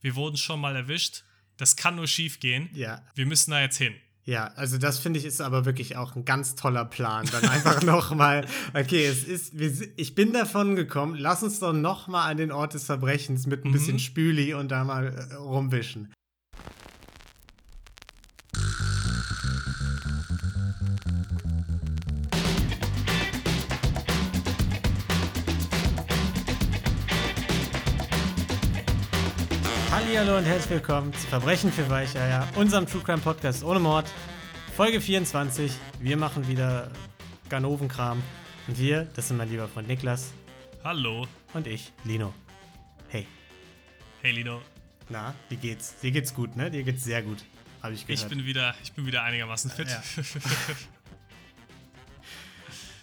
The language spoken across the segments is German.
wir wurden schon mal erwischt. Das kann nur schief gehen. Ja. Wir müssen da jetzt hin. Ja, also das finde ich ist aber wirklich auch ein ganz toller Plan. Dann einfach nochmal, okay, es ist, wir, ich bin davon gekommen, lass uns doch nochmal an den Ort des Verbrechens mit ein Mhm. bisschen Spüli und da mal äh, rumwischen. Hallo und herzlich willkommen zu Verbrechen für Weicheier, unserem True Crime Podcast ohne Mord. Folge 24. Wir machen wieder Ganovenkram. Und wir, das sind mein lieber Freund Niklas Hallo. und ich, Lino. Hey, Hey Lino. na, wie geht's? Dir geht's gut, ne? Dir geht's sehr gut, habe ich gehört. Ich bin wieder, ich bin wieder einigermaßen fit.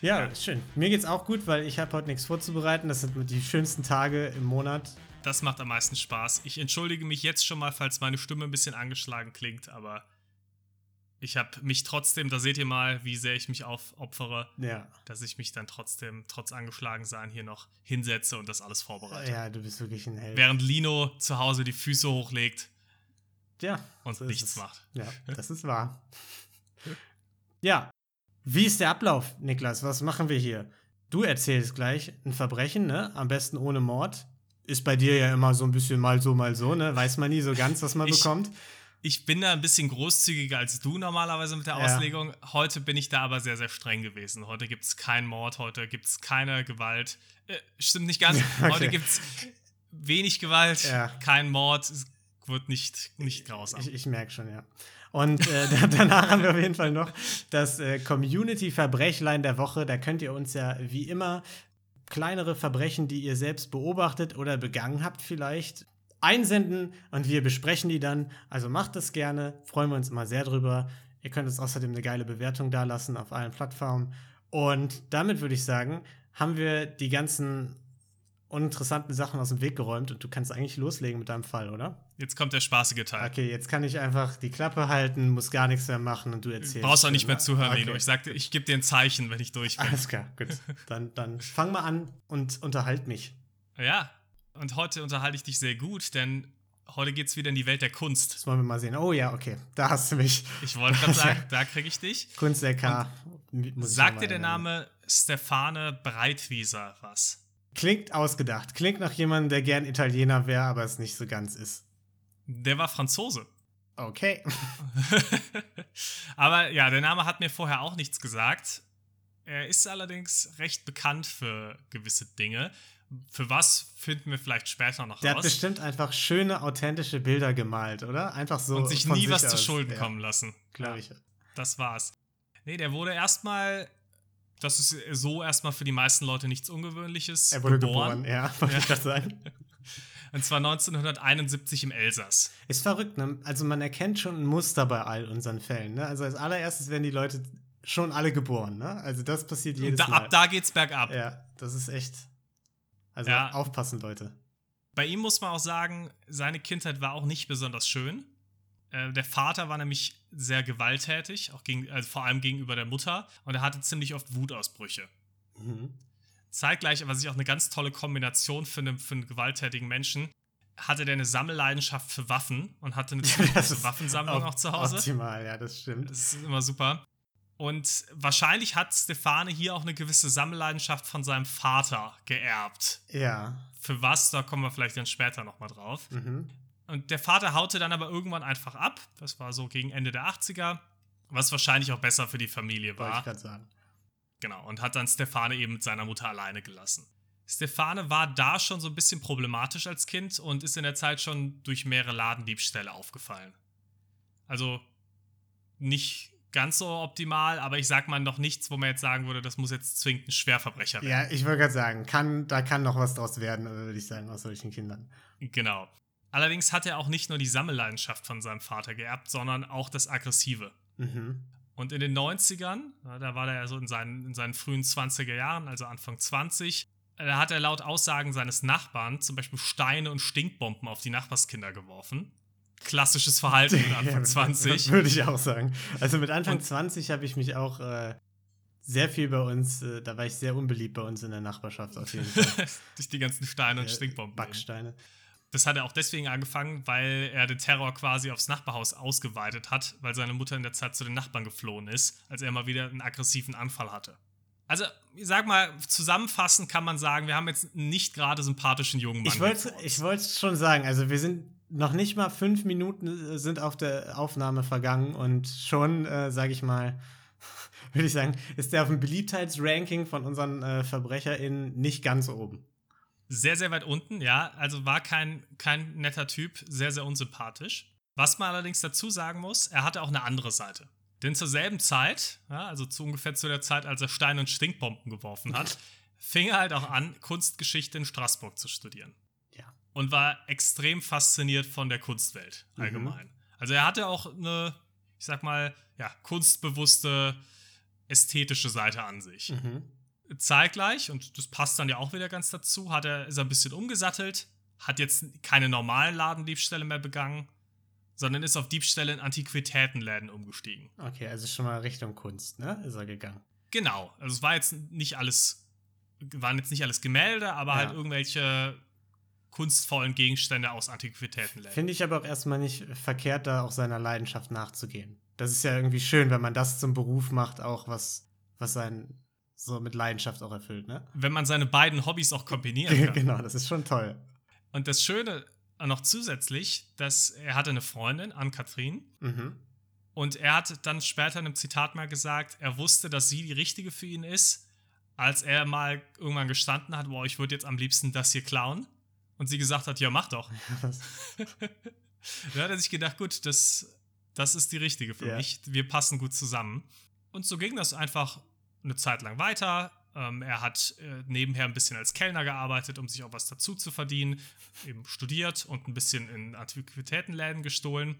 ja, ist schön. Mir geht's auch gut, weil ich habe heute nichts vorzubereiten. Das sind die schönsten Tage im Monat. Das macht am meisten Spaß. Ich entschuldige mich jetzt schon mal, falls meine Stimme ein bisschen angeschlagen klingt, aber ich habe mich trotzdem, da seht ihr mal, wie sehr ich mich aufopfere, Ja. dass ich mich dann trotzdem, trotz angeschlagen sein, hier noch hinsetze und das alles vorbereite. Ja, du bist wirklich ein Held. Während Lino zu Hause die Füße hochlegt Ja. und so nichts macht. Ja, das ist wahr. Ja. Wie ist der Ablauf, Niklas? Was machen wir hier? Du erzählst gleich ein Verbrechen, ne? Am besten ohne Mord. Ist bei dir ja immer so ein bisschen mal so, mal so, ne? Weiß man nie so ganz, was man Ich- bekommt. Ich bin da ein bisschen großzügiger als du normalerweise mit der Ja. Auslegung. Heute bin ich da aber sehr, sehr streng gewesen. Heute gibt es keinen Mord, heute gibt es keine Gewalt. Äh, stimmt nicht ganz. Okay. Heute gibt es wenig Gewalt, Ja. kein Mord. Es wird nicht, nicht grausam. Ich, ich merke schon, ja. Und äh, da- danach haben wir auf jeden Fall noch das äh, Community-Verbrechlein der Woche. Da könnt ihr uns ja wie immer kleinere Verbrechen, die ihr selbst beobachtet oder begangen habt, vielleicht einsenden und wir besprechen die dann. Also macht das gerne, freuen wir uns immer sehr drüber. Ihr könnt uns außerdem eine geile Bewertung dalassen auf allen Plattformen. Und damit würde ich sagen, haben wir die ganzen uninteressanten Sachen aus dem Weg geräumt und du kannst eigentlich loslegen mit deinem Fall, oder? Jetzt kommt der spaßige Teil. Okay, jetzt kann ich einfach die Klappe halten, muss gar nichts mehr machen und du Du erzählst. brauchst auch nicht mehr zuhören, okay. Lino. Ich sagte, ich gebe dir ein Zeichen, wenn ich durch bin. Alles klar, gut. Dann, dann fang mal an und unterhalt mich. Ja, und heute unterhalte ich dich sehr gut, denn heute geht es wieder in die Welt der Kunst. Das wollen wir mal sehen. Oh ja, okay. Da hast du mich. Ich wollte gerade sagen, da kriege ich dich. Kunst muss ich Sagt dir der. Name Stefane Breitwieser was? Klingt ausgedacht. Klingt nach jemandem, der gern Italiener wäre, aber es nicht so ganz ist. Der war Franzose. Okay. Aber ja, der Name hat mir vorher auch nichts gesagt. Er ist allerdings recht bekannt für gewisse Dinge. Für was finden wir vielleicht später noch Der hat raus. bestimmt einfach schöne, authentische Bilder gemalt, oder? Einfach so. und sich nie was aus. zu Schulden ja, kommen lassen. Glaube ich. Das war's. Nee, der wurde erstmal, das ist so erstmal für die meisten Leute nichts Ungewöhnliches, Er wurde geboren, ja, wollte ich gerade sagen. Und zwar 1971 im Elsass. Ist verrückt, ne? Also man erkennt schon ein Muster bei all unseren Fällen, ne? Also als allererstes werden die Leute schon alle geboren, ne? Also das passiert jedes da, Mal. ab da geht's bergab. Ja, das ist echt. Also Ja. aufpassen, Leute. Bei ihm muss man auch sagen, seine Kindheit war auch nicht besonders schön. Äh, der Vater war nämlich sehr gewalttätig, auch gegen, also vor allem gegenüber der Mutter. Und er hatte ziemlich oft Wutausbrüche. Mhm. Zeitgleich, was ich auch eine ganz tolle Kombination finde für einen gewalttätigen Menschen, hatte der eine Sammelleidenschaft für Waffen und hatte eine große Waffensammlung auch zu Hause. Optimal, ja, das stimmt. Das ist immer super. Und wahrscheinlich hat Stefane hier auch eine gewisse Sammelleidenschaft von seinem Vater geerbt. Ja. Für was, da kommen wir vielleicht dann später nochmal drauf. Mhm. Und der Vater haute dann aber irgendwann einfach ab. Das war so gegen Ende der 80er, was wahrscheinlich auch besser für die Familie Wollte ich war. gerade sagen. Genau, und hat dann Stefane eben mit seiner Mutter alleine gelassen. Stefane war da schon so ein bisschen problematisch als Kind und ist in der Zeit schon durch mehrere Ladendiebstähle aufgefallen. Also nicht ganz so optimal, aber ich sag mal noch nichts, wo man jetzt sagen würde, das muss jetzt zwingend ein Schwerverbrecher werden. Ja, ich wollte gerade sagen, kann, da kann noch was draus werden, würde ich sagen, aus solchen Kindern. Genau. Allerdings hat er auch nicht nur die Sammelleidenschaft von seinem Vater geerbt, sondern auch das Aggressive. Mhm. Und in den 90ern, ja, da war er ja so in seinen, in seinen frühen 20er Jahren, also Anfang 20, da hat er laut Aussagen seines Nachbarn zum Beispiel Steine und Stinkbomben auf die Nachbarskinder geworfen. Klassisches Verhalten mit Anfang Ja, 20. Würde ich auch sagen. Also mit Anfang Und- 20 habe ich mich auch äh, sehr viel bei uns, äh, da war ich sehr unbeliebt bei uns in der Nachbarschaft auf jeden Fall. Durch die ganzen Steine und Äh, Stinkbomben. Backsteine. Das hat er auch deswegen angefangen, weil er den Terror quasi aufs Nachbarhaus ausgeweitet hat, weil seine Mutter in der Zeit zu den Nachbarn geflohen ist, als er mal wieder einen aggressiven Anfall hatte. Also, ich sag mal, zusammenfassend kann man sagen, wir haben jetzt nicht gerade sympathischen jungen Mann. Ich wollte wollte schon sagen, also wir sind noch nicht mal fünf Minuten äh, sind auf der Aufnahme vergangen und schon, äh, sage ich mal, würde ich sagen, ist der auf dem Beliebtheitsranking von unseren äh, VerbrecherInnen nicht ganz oben. Sehr, sehr weit unten, ja. Also war kein, kein netter Typ, sehr, sehr unsympathisch. Was man allerdings dazu sagen muss, er hatte auch eine andere Seite. Denn zur selben Zeit, ja, also zu ungefähr zu der Zeit, als er Stein- und Stinkbomben geworfen hat, fing er halt auch an, Kunstgeschichte in Straßburg zu studieren. Ja. Und war extrem fasziniert von der Kunstwelt allgemein. Mhm. Also er hatte auch eine, ich sag mal, ja, kunstbewusste, ästhetische Seite an sich. Mhm. Zeitgleich, und das passt dann ja auch wieder ganz dazu, hat er, ist er ein bisschen umgesattelt, hat jetzt keine normalen Ladendiebstähle mehr begangen, sondern ist auf Diebstähle in Antiquitätenläden umgestiegen. Okay, also schon mal Richtung Kunst, ne? Ist er gegangen. Genau. Also es war jetzt nicht alles, waren jetzt nicht alles Gemälde, aber ja. halt irgendwelche kunstvollen Gegenstände aus Antiquitätenläden. Finde ich aber auch erstmal nicht verkehrt, da auch seiner Leidenschaft nachzugehen. Das ist ja irgendwie schön, wenn man das zum Beruf macht, auch was, was sein so mit Leidenschaft auch erfüllt, ne? Wenn man seine beiden Hobbys auch kombinieren kann. genau, das ist schon toll. Und das Schöne noch zusätzlich, dass er hatte eine Freundin, Ann-Kathrin, mhm. und er hat dann später in einem Zitat mal gesagt, er wusste, dass sie die richtige für ihn ist, als er mal irgendwann gestanden hat, boah, ich würde jetzt am liebsten das hier klauen. Und sie gesagt hat, ja, mach doch. da hat er sich gedacht, gut, das, das ist die richtige für ja. mich. Wir passen gut zusammen. Und so ging das einfach eine Zeit lang weiter. Ähm, er hat äh, nebenher ein bisschen als Kellner gearbeitet, um sich auch was dazu zu verdienen, eben studiert und ein bisschen in Antiquitätenläden gestohlen.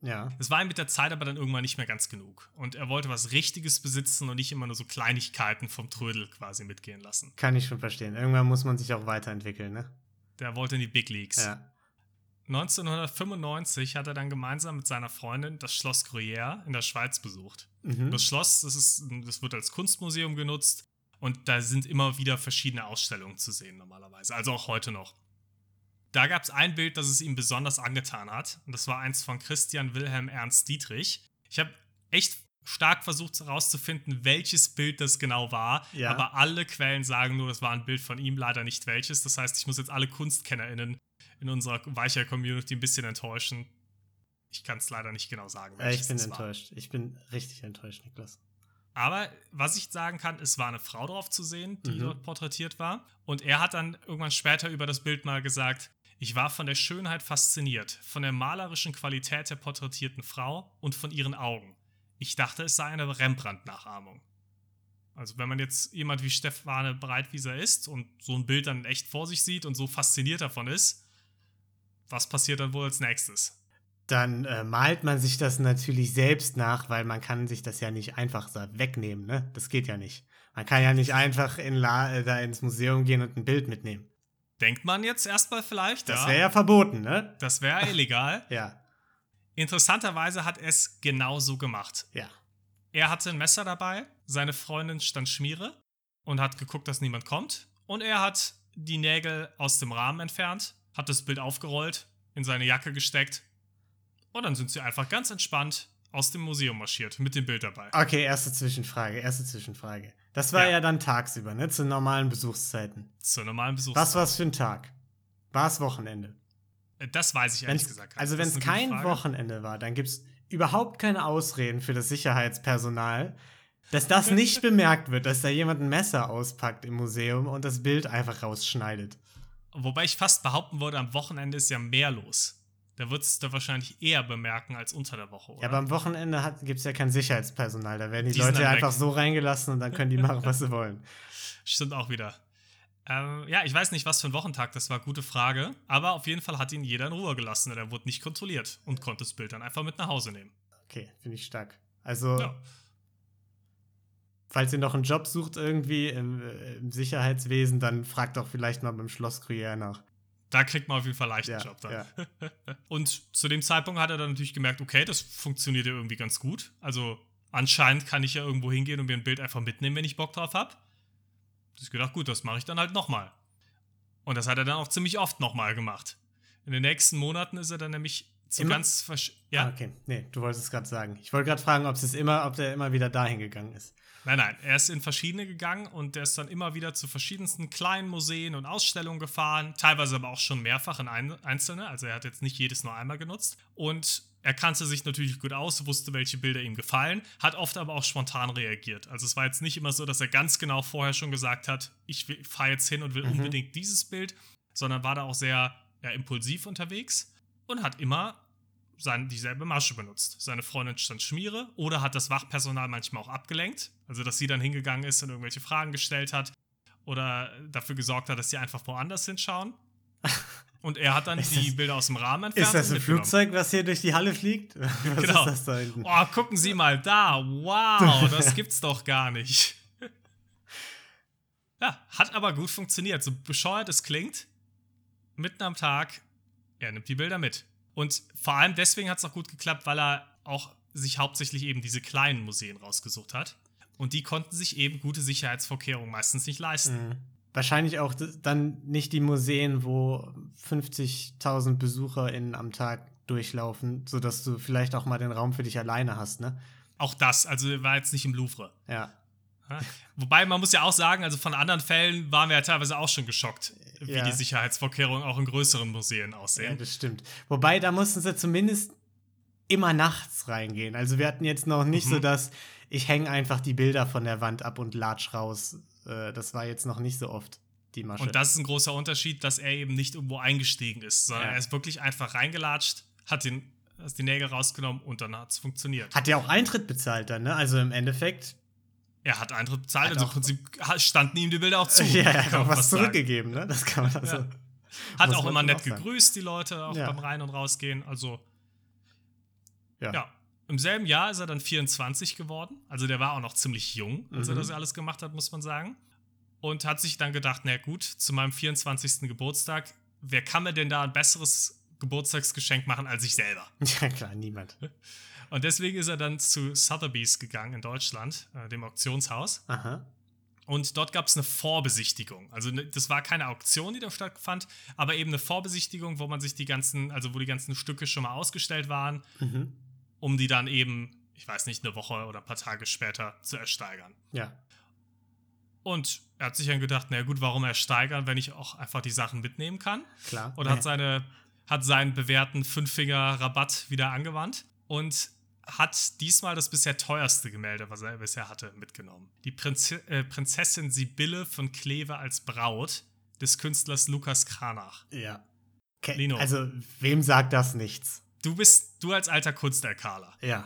Ja. Es war ihm mit der Zeit aber dann irgendwann nicht mehr ganz genug. Und er wollte was Richtiges besitzen und nicht immer nur so Kleinigkeiten vom Trödel quasi mitgehen lassen. Kann ich schon verstehen. Irgendwann muss man sich auch weiterentwickeln, ne? Der wollte in die Big Leagues. Ja. 1995 hat er dann gemeinsam mit seiner Freundin das Schloss Gruyère in der Schweiz besucht. Mhm. Das Schloss, das, ist, das wird als Kunstmuseum genutzt und da sind immer wieder verschiedene Ausstellungen zu sehen normalerweise, also auch heute noch. Da gab es ein Bild, das es ihm besonders angetan hat und das war eins von Christian Wilhelm Ernst Dietrich. Ich habe echt stark versucht herauszufinden, welches Bild das genau war, ja. aber alle Quellen sagen nur, das war ein Bild von ihm, leider nicht welches. Das heißt, ich muss jetzt alle KunstkennerInnen in unserer weicher Community ein bisschen enttäuschen. Ich kann es leider nicht genau sagen. Ja, ich bin enttäuscht. War. Ich bin richtig enttäuscht, Niklas. Aber was ich sagen kann, es war eine Frau drauf zu sehen, die mhm. dort porträtiert war. Und er hat dann irgendwann später über das Bild mal gesagt, ich war von der Schönheit fasziniert, von der malerischen Qualität der porträtierten Frau und von ihren Augen. Ich dachte, es sei eine Rembrandt-Nachahmung. Also wenn man jetzt jemand wie Stefane Breitwieser ist und so ein Bild dann echt vor sich sieht und so fasziniert davon ist, was passiert dann wohl als nächstes? Dann äh, malt man sich das natürlich selbst nach, weil man kann sich das ja nicht einfach wegnehmen, ne? Das geht ja nicht. Man kann ja nicht einfach in La äh, da ins Museum gehen und ein Bild mitnehmen. Denkt man jetzt erstmal vielleicht, Das wäre ja. ja verboten, ne? Das wäre illegal. ja. Interessanterweise hat er es genauso gemacht. Ja. Er hatte ein Messer dabei, seine Freundin stand Schmiere und hat geguckt, dass niemand kommt. Und er hat die Nägel aus dem Rahmen entfernt hat das Bild aufgerollt, in seine Jacke gesteckt und dann sind sie einfach ganz entspannt aus dem Museum marschiert mit dem Bild dabei. Okay, erste Zwischenfrage, erste Zwischenfrage. Das war ja, ja dann tagsüber, ne? Zu normalen Besuchszeiten. Zu normalen Besuchszeiten. Was war es für ein Tag? War es Wochenende? Äh, das weiß ich ehrlich wenn's, gesagt. Also, wenn es kein Wochenende war, dann gibt es überhaupt keine Ausreden für das Sicherheitspersonal, dass das nicht bemerkt wird, dass da jemand ein Messer auspackt im Museum und das Bild einfach rausschneidet. Wobei ich fast behaupten würde, am Wochenende ist ja mehr los. Da wird es da wahrscheinlich eher bemerken als unter der Woche, oder? Ja, aber am Wochenende gibt es ja kein Sicherheitspersonal. Da werden die, die Leute einfach so reingelassen und dann können die machen, was sie wollen. Stimmt auch wieder. Ähm, ja, ich weiß nicht, was für ein Wochentag das war, gute Frage. Aber auf jeden Fall hat ihn jeder in Ruhe gelassen und er wurde nicht kontrolliert und konnte das Bild dann einfach mit nach Hause nehmen. Okay, finde ich stark. Also, ja falls ihr noch einen Job sucht irgendwie im, äh, im, Sicherheitswesen, dann fragt doch vielleicht mal beim Schloss Gruyère nach. Da kriegt man auf jeden Fall leicht einen ja, Job dann. Ja. Und zu dem Zeitpunkt hat er dann natürlich gemerkt, okay, das funktioniert ja irgendwie ganz gut. Also anscheinend kann ich ja irgendwo hingehen und mir ein Bild einfach mitnehmen, wenn ich Bock drauf habe. Ich gedacht, gut, das mache ich dann halt nochmal. Und das hat er dann auch ziemlich oft nochmal gemacht. In den nächsten Monaten ist er dann nämlich zu Immer? ganz versch ja. Ah, okay. Nee, du wolltest es gerade sagen. Ich wollte gerade fragen, ob es immer, ob der immer wieder dahin gegangen ist. Nein, nein, er ist in verschiedene gegangen und der ist dann immer wieder zu verschiedensten kleinen Museen und Ausstellungen gefahren, teilweise aber auch schon mehrfach in ein, einzelne, also er hat jetzt nicht jedes nur einmal genutzt. Und er kannte sich natürlich gut aus, wusste, welche Bilder ihm gefallen, hat oft aber auch spontan reagiert. Also es war jetzt nicht immer so, dass er ganz genau vorher schon gesagt hat, ich fahre jetzt hin und will Mhm. unbedingt dieses Bild, sondern war da auch sehr ja, impulsiv unterwegs und hat immer sein, dieselbe Masche benutzt. Seine Freundin stand Schmiere oder hat das Wachpersonal manchmal auch abgelenkt. Also, dass sie dann hingegangen ist und irgendwelche Fragen gestellt hat oder dafür gesorgt hat, dass sie einfach woanders hinschauen. Und er hat dann Ist die das- Bilder aus dem Rahmen entfernt. Ist das ein. Flugzeug, was hier durch die Halle fliegt? Was Genau. ist das da hinten? Oh, gucken Sie mal da. Wow, das gibt's doch gar nicht. Ja, hat aber gut funktioniert. So bescheuert es klingt, mitten am Tag, er nimmt die Bilder mit. Und vor allem deswegen hat es auch gut geklappt, weil er auch sich hauptsächlich eben diese kleinen Museen rausgesucht hat. Und die konnten sich eben gute Sicherheitsvorkehrungen meistens nicht leisten. Mhm. Wahrscheinlich auch dann nicht die Museen, wo 50.000 BesucherInnen am Tag durchlaufen, sodass du vielleicht auch mal den Raum für dich alleine hast, ne? Auch das, also war jetzt nicht im Louvre. Ja. Ja. Wobei man muss ja auch sagen, also von anderen Fällen waren wir ja teilweise auch schon geschockt, wie Ja. die Sicherheitsvorkehrungen auch in größeren Museen Ja, aussehen. das stimmt. Wobei, da mussten sie zumindest immer nachts reingehen. Also wir hatten jetzt noch nicht Mhm. so, dass ich hänge einfach die Bilder von der Wand ab und latsch raus. Äh, das war jetzt noch nicht so oft die Masche. Und das ist ein großer Unterschied, dass er eben nicht irgendwo eingestiegen ist, sondern Ja. er ist wirklich einfach reingelatscht, hat, den, hat die Nägel rausgenommen und dann hat es funktioniert. Hat ja auch Eintritt bezahlt dann, ne? Also im Endeffekt er hat Eintritt bezahlt, Hat also im Prinzip standen ihm die Bilder auch zu. ja, er hat auch was fast sagen. zurückgegeben, ne? Das kann man also. Ja. Hat auch immer nett auch gegrüßt, die Leute, auch Ja. beim Rein- und Rausgehen. Also, Ja. ja. Im selben Jahr ist er dann 24 geworden. Also, der war auch noch ziemlich jung, als er Mhm. das alles gemacht hat, muss man sagen. Und hat sich dann gedacht: Na gut, zu meinem 24. Geburtstag, wer kann mir denn da ein besseres Geburtstagsgeschenk machen als ich selber? Ja, klar, niemand. Und deswegen ist er dann zu Sotheby's gegangen in Deutschland, äh, dem Auktionshaus. Aha. Und dort gab es eine Vorbesichtigung. Also ne, das war keine Auktion, die da stattfand, aber eben eine Vorbesichtigung, wo man sich die ganzen, also wo die ganzen Stücke schon mal ausgestellt waren, Mhm. Um die dann eben, ich weiß nicht, eine Woche oder ein paar Tage später zu ersteigern. Ja. Und er hat sich dann gedacht, na gut, warum ersteigern, wenn ich auch einfach die Sachen mitnehmen kann? Klar. Und hat, seine, hat seinen bewährten Fünffinger-Rabatt wieder angewandt und hat diesmal das bisher teuerste Gemälde, was er bisher hatte, mitgenommen. Die Prinze äh, Prinzessin Sibylle von Kleve als Braut des Künstlers Lukas Kranach. ja. Ke Lino. Also, wem sagt das nichts? Du bist, du als alter Kunsterkaler, Ja.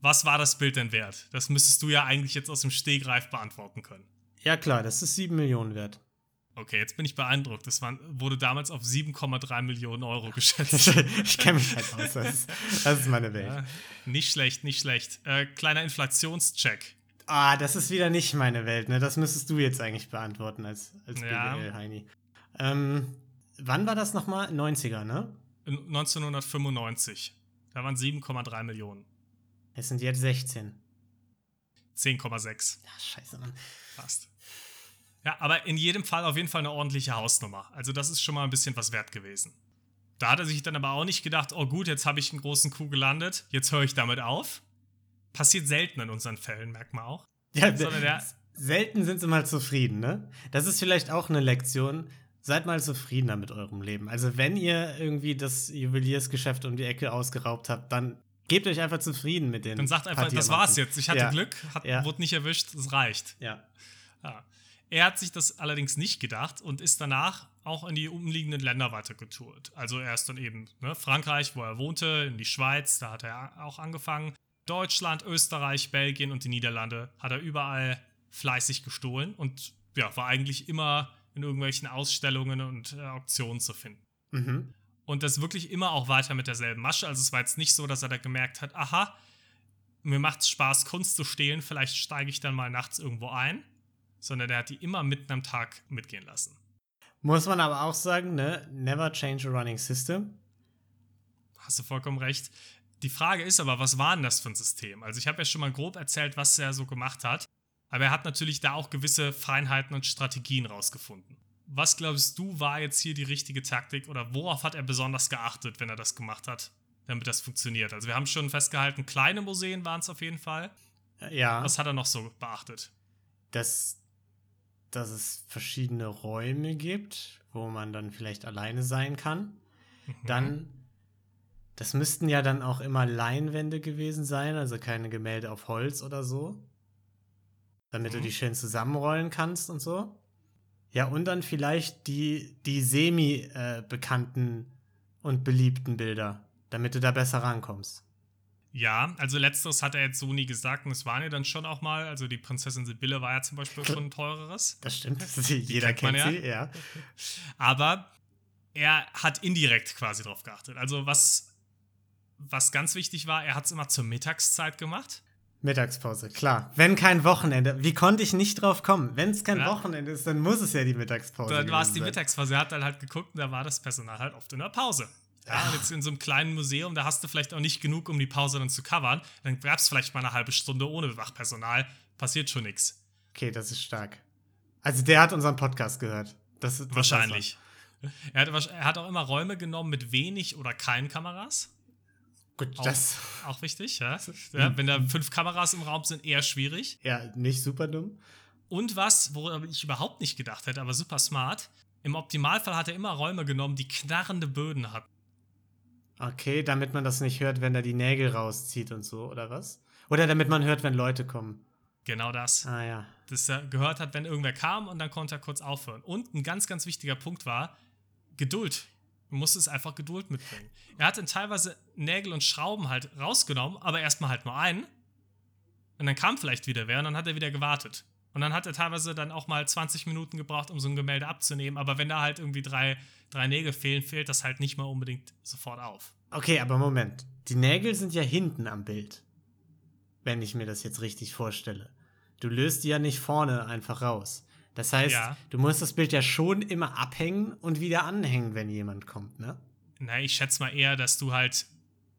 was war das Bild denn wert? Das müsstest du ja eigentlich jetzt aus dem Stegreif beantworten können. Ja, klar, das ist 7 Millionen wert. Okay, jetzt bin ich beeindruckt. Das waren, wurde damals auf 7,3 Millionen Euro geschätzt. ich kenne mich halt aus. Das ist, das ist meine Welt. Ja, nicht schlecht, nicht schlecht. Äh, kleiner Inflationscheck. Ah, das ist wieder nicht meine Welt, ne? Das müsstest du jetzt eigentlich beantworten als, als Ja. BWL-Heini. Ähm, wann war das nochmal? 90er, ne? In 1995. Da waren 7,3 Millionen. Es sind jetzt 16. 10,6 Ja, scheiße, Mann. fast. Ja, aber in jedem Fall auf jeden Fall eine ordentliche Hausnummer. Also das ist schon mal ein bisschen was wert gewesen. Da hat er sich dann aber auch nicht gedacht, oh gut, jetzt habe ich einen großen Coup gelandet, jetzt höre ich damit auf. Passiert selten in unseren Fällen, merkt man auch. Ja, Sondern der- selten sind sie mal zufrieden, ne? Das ist vielleicht auch eine Lektion. Seid mal zufriedener mit eurem Leben. Also, wenn ihr irgendwie das Juweliersgeschäft um die Ecke ausgeraubt habt, dann gebt euch einfach zufrieden mit den. Dann sagt einfach, das war's jetzt. Ich hatte Ja. Glück, hat, Ja. wurde nicht erwischt, es reicht. Ja. Ja. Er hat sich das allerdings nicht gedacht und ist danach auch in die umliegenden Länder weitergetourt. Also er ist dann eben ne, Frankreich, wo er wohnte, in die Schweiz, da hat er auch angefangen. Deutschland, Österreich, Belgien und die Niederlande hat er überall fleißig gestohlen und ja, war eigentlich immer in irgendwelchen Ausstellungen und äh, Auktionen zu finden. Mhm. Und das wirklich immer auch weiter mit derselben Masche. Also es war jetzt nicht so, dass er da gemerkt hat, aha, mir macht es Spaß, Kunst zu stehlen, vielleicht steige ich dann mal nachts irgendwo ein. Sondern er hat die immer mitten am Tag mitgehen lassen. Muss man aber auch sagen, ne? Never change a running system. Hast du vollkommen recht. Die Frage ist aber, was war denn das für ein System? Also ich habe ja schon mal grob erzählt, was er so gemacht hat. Aber er hat natürlich da auch gewisse Feinheiten und Strategien rausgefunden. Was glaubst du, war jetzt hier die richtige Taktik oder worauf hat er besonders geachtet, wenn er das gemacht hat, damit das funktioniert? Also wir haben schon festgehalten, kleine Museen waren es auf jeden Fall. Ja. Was hat er noch so beachtet? Dass, dass es verschiedene Räume gibt, wo man dann vielleicht alleine sein kann. Mhm. Dann, das müssten ja dann auch immer Leinwände gewesen sein, also keine Gemälde auf Holz oder so. Damit du Mhm. die schön zusammenrollen kannst und so. Ja, und dann vielleicht die, die semi-bekannten und beliebten Bilder, damit du da besser rankommst. Ja, also letzteres hat er jetzt so nie gesagt und es waren ja dann schon auch mal, also die Prinzessin Sibylle war ja zum Beispiel schon ein teureres. Das stimmt. Jeder kennt kennt ja. sie, ja. Aber er hat indirekt quasi drauf geachtet. Also was, was ganz wichtig war, er hat es immer zur Mittagszeit gemacht. Mittagspause, klar. Wenn kein Wochenende. Wie konnte ich nicht drauf kommen? Wenn es kein Ja. Wochenende ist, dann muss es ja die Mittagspause Dann war es die sein. Mittagspause. Er hat dann halt geguckt und da war das Personal halt oft in der Pause. Ja, und jetzt in so einem kleinen Museum, da hast du vielleicht auch nicht genug, um die Pause dann zu covern. Dann gab es vielleicht mal eine halbe Stunde ohne Wachpersonal. Passiert schon nichts. Okay, das ist stark. Also der hat unseren Podcast gehört. Das, das Wahrscheinlich. Er hat, er hat auch immer Räume genommen mit wenig oder keinen Kameras. Gut, Auch, das. auch wichtig, ja. ja. Wenn da fünf Kameras im Raum sind, eher schwierig. Ja, nicht super dumm. Und was, worüber ich überhaupt nicht gedacht hätte, aber super smart. Im Optimalfall hat er immer Räume genommen, die knarrende Böden hatten. Okay, damit man das nicht hört, wenn er die Nägel rauszieht und so, oder was? Oder damit man hört, wenn Leute kommen. Genau das. Ah ja. Dass er gehört hat, wenn irgendwer kam und dann konnte er kurz aufhören. Und ein ganz, ganz wichtiger Punkt war Geduld. Du musstest einfach Geduld mitbringen. Er hat dann teilweise Nägel und Schrauben halt rausgenommen, aber erstmal halt nur einen. Und dann kam vielleicht wieder wer und dann hat er wieder gewartet. Und dann hat er teilweise dann auch mal 20 Minuten gebraucht, um so ein Gemälde abzunehmen. Aber wenn da halt irgendwie drei, drei Nägel fehlen, fehlt das halt nicht mal unbedingt sofort auf. Okay, aber Moment. Die Nägel sind ja hinten am Bild. Wenn ich mir das jetzt richtig vorstelle. Du löst die ja nicht vorne einfach raus. Das heißt, Ja. du musst das Bild ja schon immer abhängen und wieder anhängen, wenn jemand kommt, ne? Na, ich schätze mal eher, dass du halt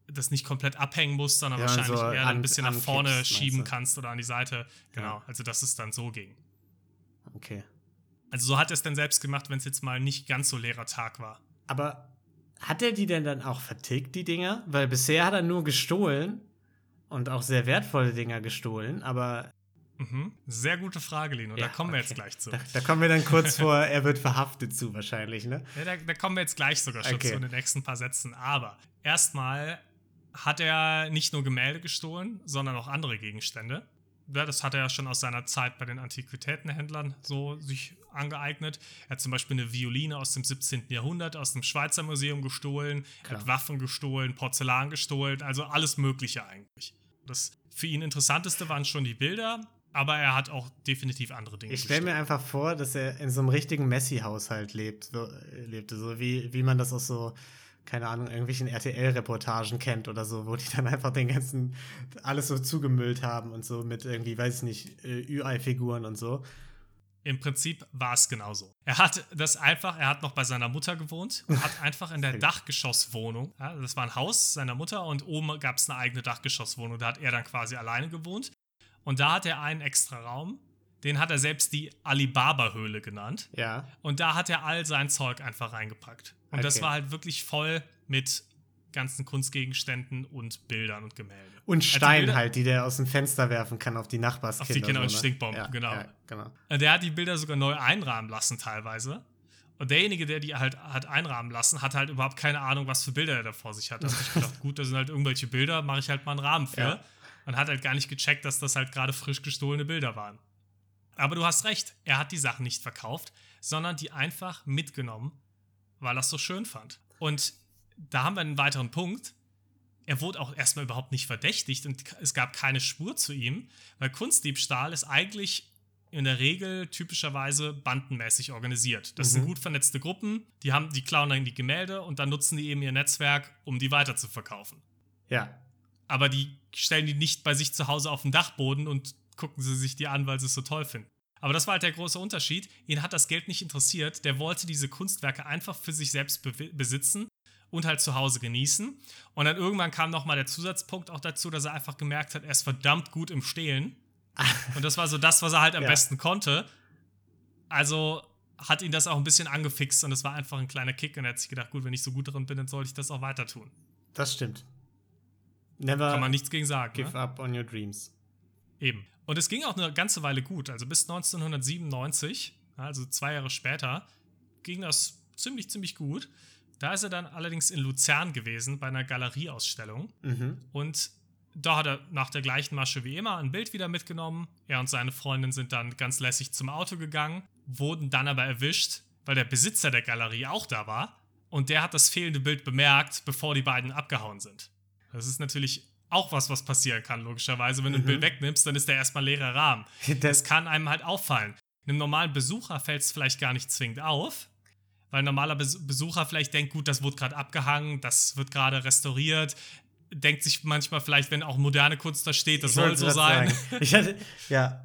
das nicht komplett abhängen musst, sondern Ja, wahrscheinlich so eher an- ein bisschen nach vorne meinst schieben kannst oder an die Seite. Genau, Ja. also dass es dann so ging. Okay. Also so hat er es dann selbst gemacht, wenn es jetzt mal nicht ganz so leerer Tag war. Aber hat er die denn dann auch vertickt, die Dinger? Weil bisher hat er nur gestohlen und auch sehr wertvolle Dinger gestohlen, aber Mhm. Sehr gute Frage, Lino. Da Ja, kommen wir okay. jetzt gleich zu. da, da kommen wir dann kurz vor, er wird verhaftet zu wahrscheinlich, ne? Ja, da, da kommen wir jetzt gleich sogar schon Okay. zu in den nächsten paar Sätzen. Aber erstmal hat er nicht nur Gemälde gestohlen, sondern auch andere Gegenstände. Ja, das hat er ja schon aus seiner Zeit bei den Antiquitätenhändlern so sich angeeignet. Er hat zum Beispiel eine Violine aus dem 17. Jahrhundert aus dem Schweizer Museum gestohlen, er Klar. hat Waffen gestohlen, Porzellan gestohlen, also alles Mögliche eigentlich. Das für ihn interessanteste waren schon die Bilder, aber er hat auch definitiv andere Dinge Ich stelle mir einfach vor, dass er in so einem richtigen Messi-Haushalt lebt, so, äh, lebte, so wie, wie man das aus so, keine Ahnung, irgendwelchen RTL-Reportagen kennt oder so, wo die dann einfach den ganzen, alles so zugemüllt haben und so mit irgendwie, weiß ich nicht, äh, Ü-Ei-Figuren und so. Im Prinzip war es genauso. Er hat das einfach, er hat noch bei seiner Mutter gewohnt und hat einfach in der Dachgeschosswohnung, ja, das war ein Haus seiner Mutter und oben gab es eine eigene Dachgeschosswohnung, da hat er dann quasi alleine gewohnt. Und da hat er einen extra Raum, den hat er selbst die Alibaba-Höhle genannt. Ja. Und da hat er all sein Zeug einfach reingepackt. Und das Okay. war halt wirklich voll mit ganzen Kunstgegenständen und Bildern und Gemälden. Und Also Stein Bilder- halt, die der aus dem Fenster werfen kann auf die Nachbarskinder. Auf die Kinder- und so, ne? Stinkbomben, ja, genau. Ja, genau. Äh, Der hat die Bilder sogar neu einrahmen lassen teilweise. Und derjenige, der die halt hat einrahmen lassen, hat halt überhaupt keine Ahnung, was für Bilder er da vor sich hat. Da hab ich gedacht, gut, das sind halt irgendwelche Bilder, mache ich halt mal einen Rahmen für. Ja. Und hat halt gar nicht gecheckt, dass das halt gerade frisch gestohlene Bilder waren. Aber du hast recht, er hat die Sachen nicht verkauft, sondern die einfach mitgenommen, weil er es so schön fand. Und da haben wir einen weiteren Punkt. Er wurde auch erstmal überhaupt nicht verdächtigt und es gab keine Spur zu ihm, weil Kunstdiebstahl ist eigentlich in der Regel typischerweise bandenmäßig organisiert. Das sind Mhm. gut vernetzte Gruppen, die haben, die klauen dann die Gemälde und dann nutzen die eben ihr Netzwerk, um die weiter zu verkaufen. Ja. Aber die stellen die nicht bei sich zu Hause auf den Dachboden und gucken sie sich die an, weil sie es so toll finden. Aber das war halt der große Unterschied. Ihn hat das Geld nicht interessiert. Der wollte diese Kunstwerke einfach für sich selbst be besitzen und halt zu Hause genießen. Und dann irgendwann kam noch mal der Zusatzpunkt auch dazu, dass er einfach gemerkt hat, er ist verdammt gut im Stehlen. Und das war so das, was er halt am Ja. besten konnte. Also hat ihn das auch ein bisschen angefixt und es war einfach ein kleiner Kick und er hat sich gedacht, gut, wenn ich so gut darin bin, dann sollte ich das auch weiter tun. Das stimmt. Never Kann man nichts gegen sagen. give ne? up on your dreams. Eben. Und es ging auch eine ganze Weile gut. Also bis 1997, also zwei Jahre später, ging das ziemlich, ziemlich gut. Da ist er dann allerdings in Luzern gewesen bei einer Galerieausstellung. Mhm. Und da hat er nach der gleichen Masche wie immer ein Bild wieder mitgenommen. Er und seine Freundin sind dann ganz lässig zum Auto gegangen, wurden dann aber erwischt, weil der Besitzer der Galerie auch da war. Und der hat das fehlende Bild bemerkt, bevor die beiden abgehauen sind. Das ist natürlich auch was, was passieren kann, logischerweise. Wenn du ein Mhm. Bild wegnimmst, dann ist der erstmal leerer Rahmen. Das Das, kann einem halt auffallen. Einem normalen Besucher fällt es vielleicht gar nicht zwingend auf, weil ein normaler Bes Besucher vielleicht denkt, gut, das wurde gerade abgehangen, das wird gerade restauriert, denkt sich manchmal vielleicht, wenn auch moderne Kunst da steht, das ich soll so sein. Ich hatte, ja.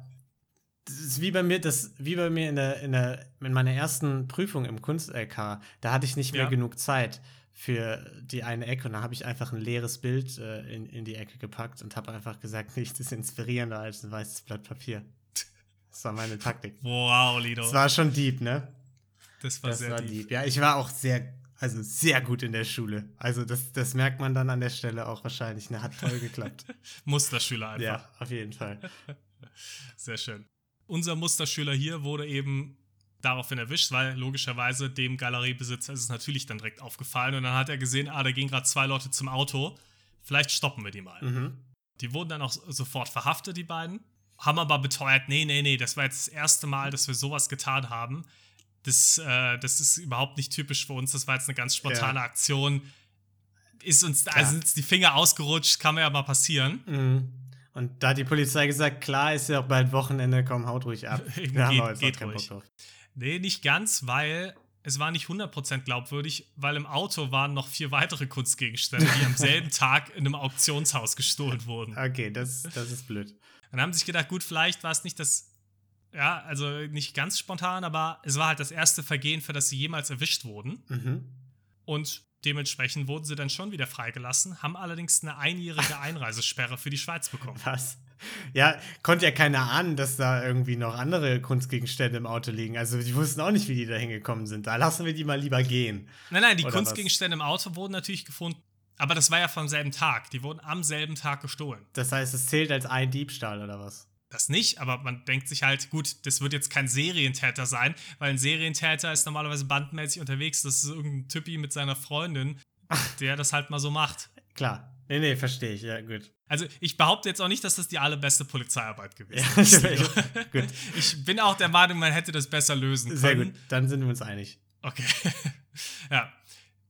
Das ist wie bei mir, das, wie bei mir in, der, in, der, in meiner ersten Prüfung im Kunst-LK. Da hatte ich nicht mehr Ja. genug Zeit für die eine Ecke und da habe ich einfach ein leeres Bild äh, in, in die Ecke gepackt und habe einfach gesagt, nichts ist inspirierender als ein weißes Blatt Papier. Das war meine Taktik. Wow, Lido. Das war schon deep, ne? das war Das sehr war deep. deep. Ja, ich war auch sehr, also sehr gut in der Schule. Also das, das merkt man dann an der Stelle auch wahrscheinlich. Ne, hat voll geklappt. Musterschüler einfach. ja, auf jeden Fall. Sehr schön. Unser Musterschüler hier wurde eben daraufhin erwischt, weil logischerweise dem Galeriebesitzer ist es natürlich dann direkt aufgefallen und dann hat er gesehen, ah, da gehen gerade zwei Leute zum Auto, vielleicht stoppen wir die mal. Mhm. Die wurden dann auch sofort verhaftet, die beiden, haben aber beteuert, nee, nee, nee, das war jetzt das erste Mal, dass wir sowas getan haben. Das, äh, das ist überhaupt nicht typisch für uns, das war jetzt eine ganz spontane Aktion. Ist uns, Klar. also sind uns die Finger ausgerutscht, kann mir ja mal passieren. Mhm. Und da hat die Polizei gesagt, klar ist ja auch bald Wochenende, komm, haut ruhig ab. Eben, Da haben geht- wir jetzt geht keinen ruhig. Bock drauf. Nee, nicht ganz, weil es war nicht 100% glaubwürdig, weil im Auto waren noch vier weitere Kunstgegenstände, die am selben Tag in einem Auktionshaus gestohlen wurden. Okay, das, das ist blöd. Dann haben sie sich gedacht, gut, vielleicht war es nicht das, ja, also nicht ganz spontan, aber es war halt das erste Vergehen, für das sie jemals erwischt wurden. Mhm. Und dementsprechend wurden sie dann schon wieder freigelassen, haben allerdings eine einjährige Einreisesperre für die Schweiz bekommen. Was? Ja, konnte ja keiner ahnen, dass da irgendwie noch andere Kunstgegenstände im Auto liegen. Also die wussten auch nicht, wie die da hingekommen sind. Da lassen wir die mal lieber gehen. Nein, nein, die Oder Kunstgegenstände im Auto wurden natürlich gefunden, aber das war ja vom selben Tag. Die wurden am selben Tag gestohlen. Das heißt, es zählt als ein Diebstahl oder was? Das nicht, aber man denkt sich halt, gut, das wird jetzt kein Serientäter sein, weil ein Serientäter ist normalerweise bandmäßig unterwegs. Das ist irgendein Typi mit seiner Freundin, der das halt mal so macht. Klar. Nee, nee, verstehe ich. Ja, gut. Also ich behaupte jetzt auch nicht, dass das die allerbeste Polizeiarbeit gewesen Ja, ist. ich- gut. Ich bin auch der Meinung, man hätte das besser lösen können. Sehr gut. Dann sind wir uns einig. Okay. ja.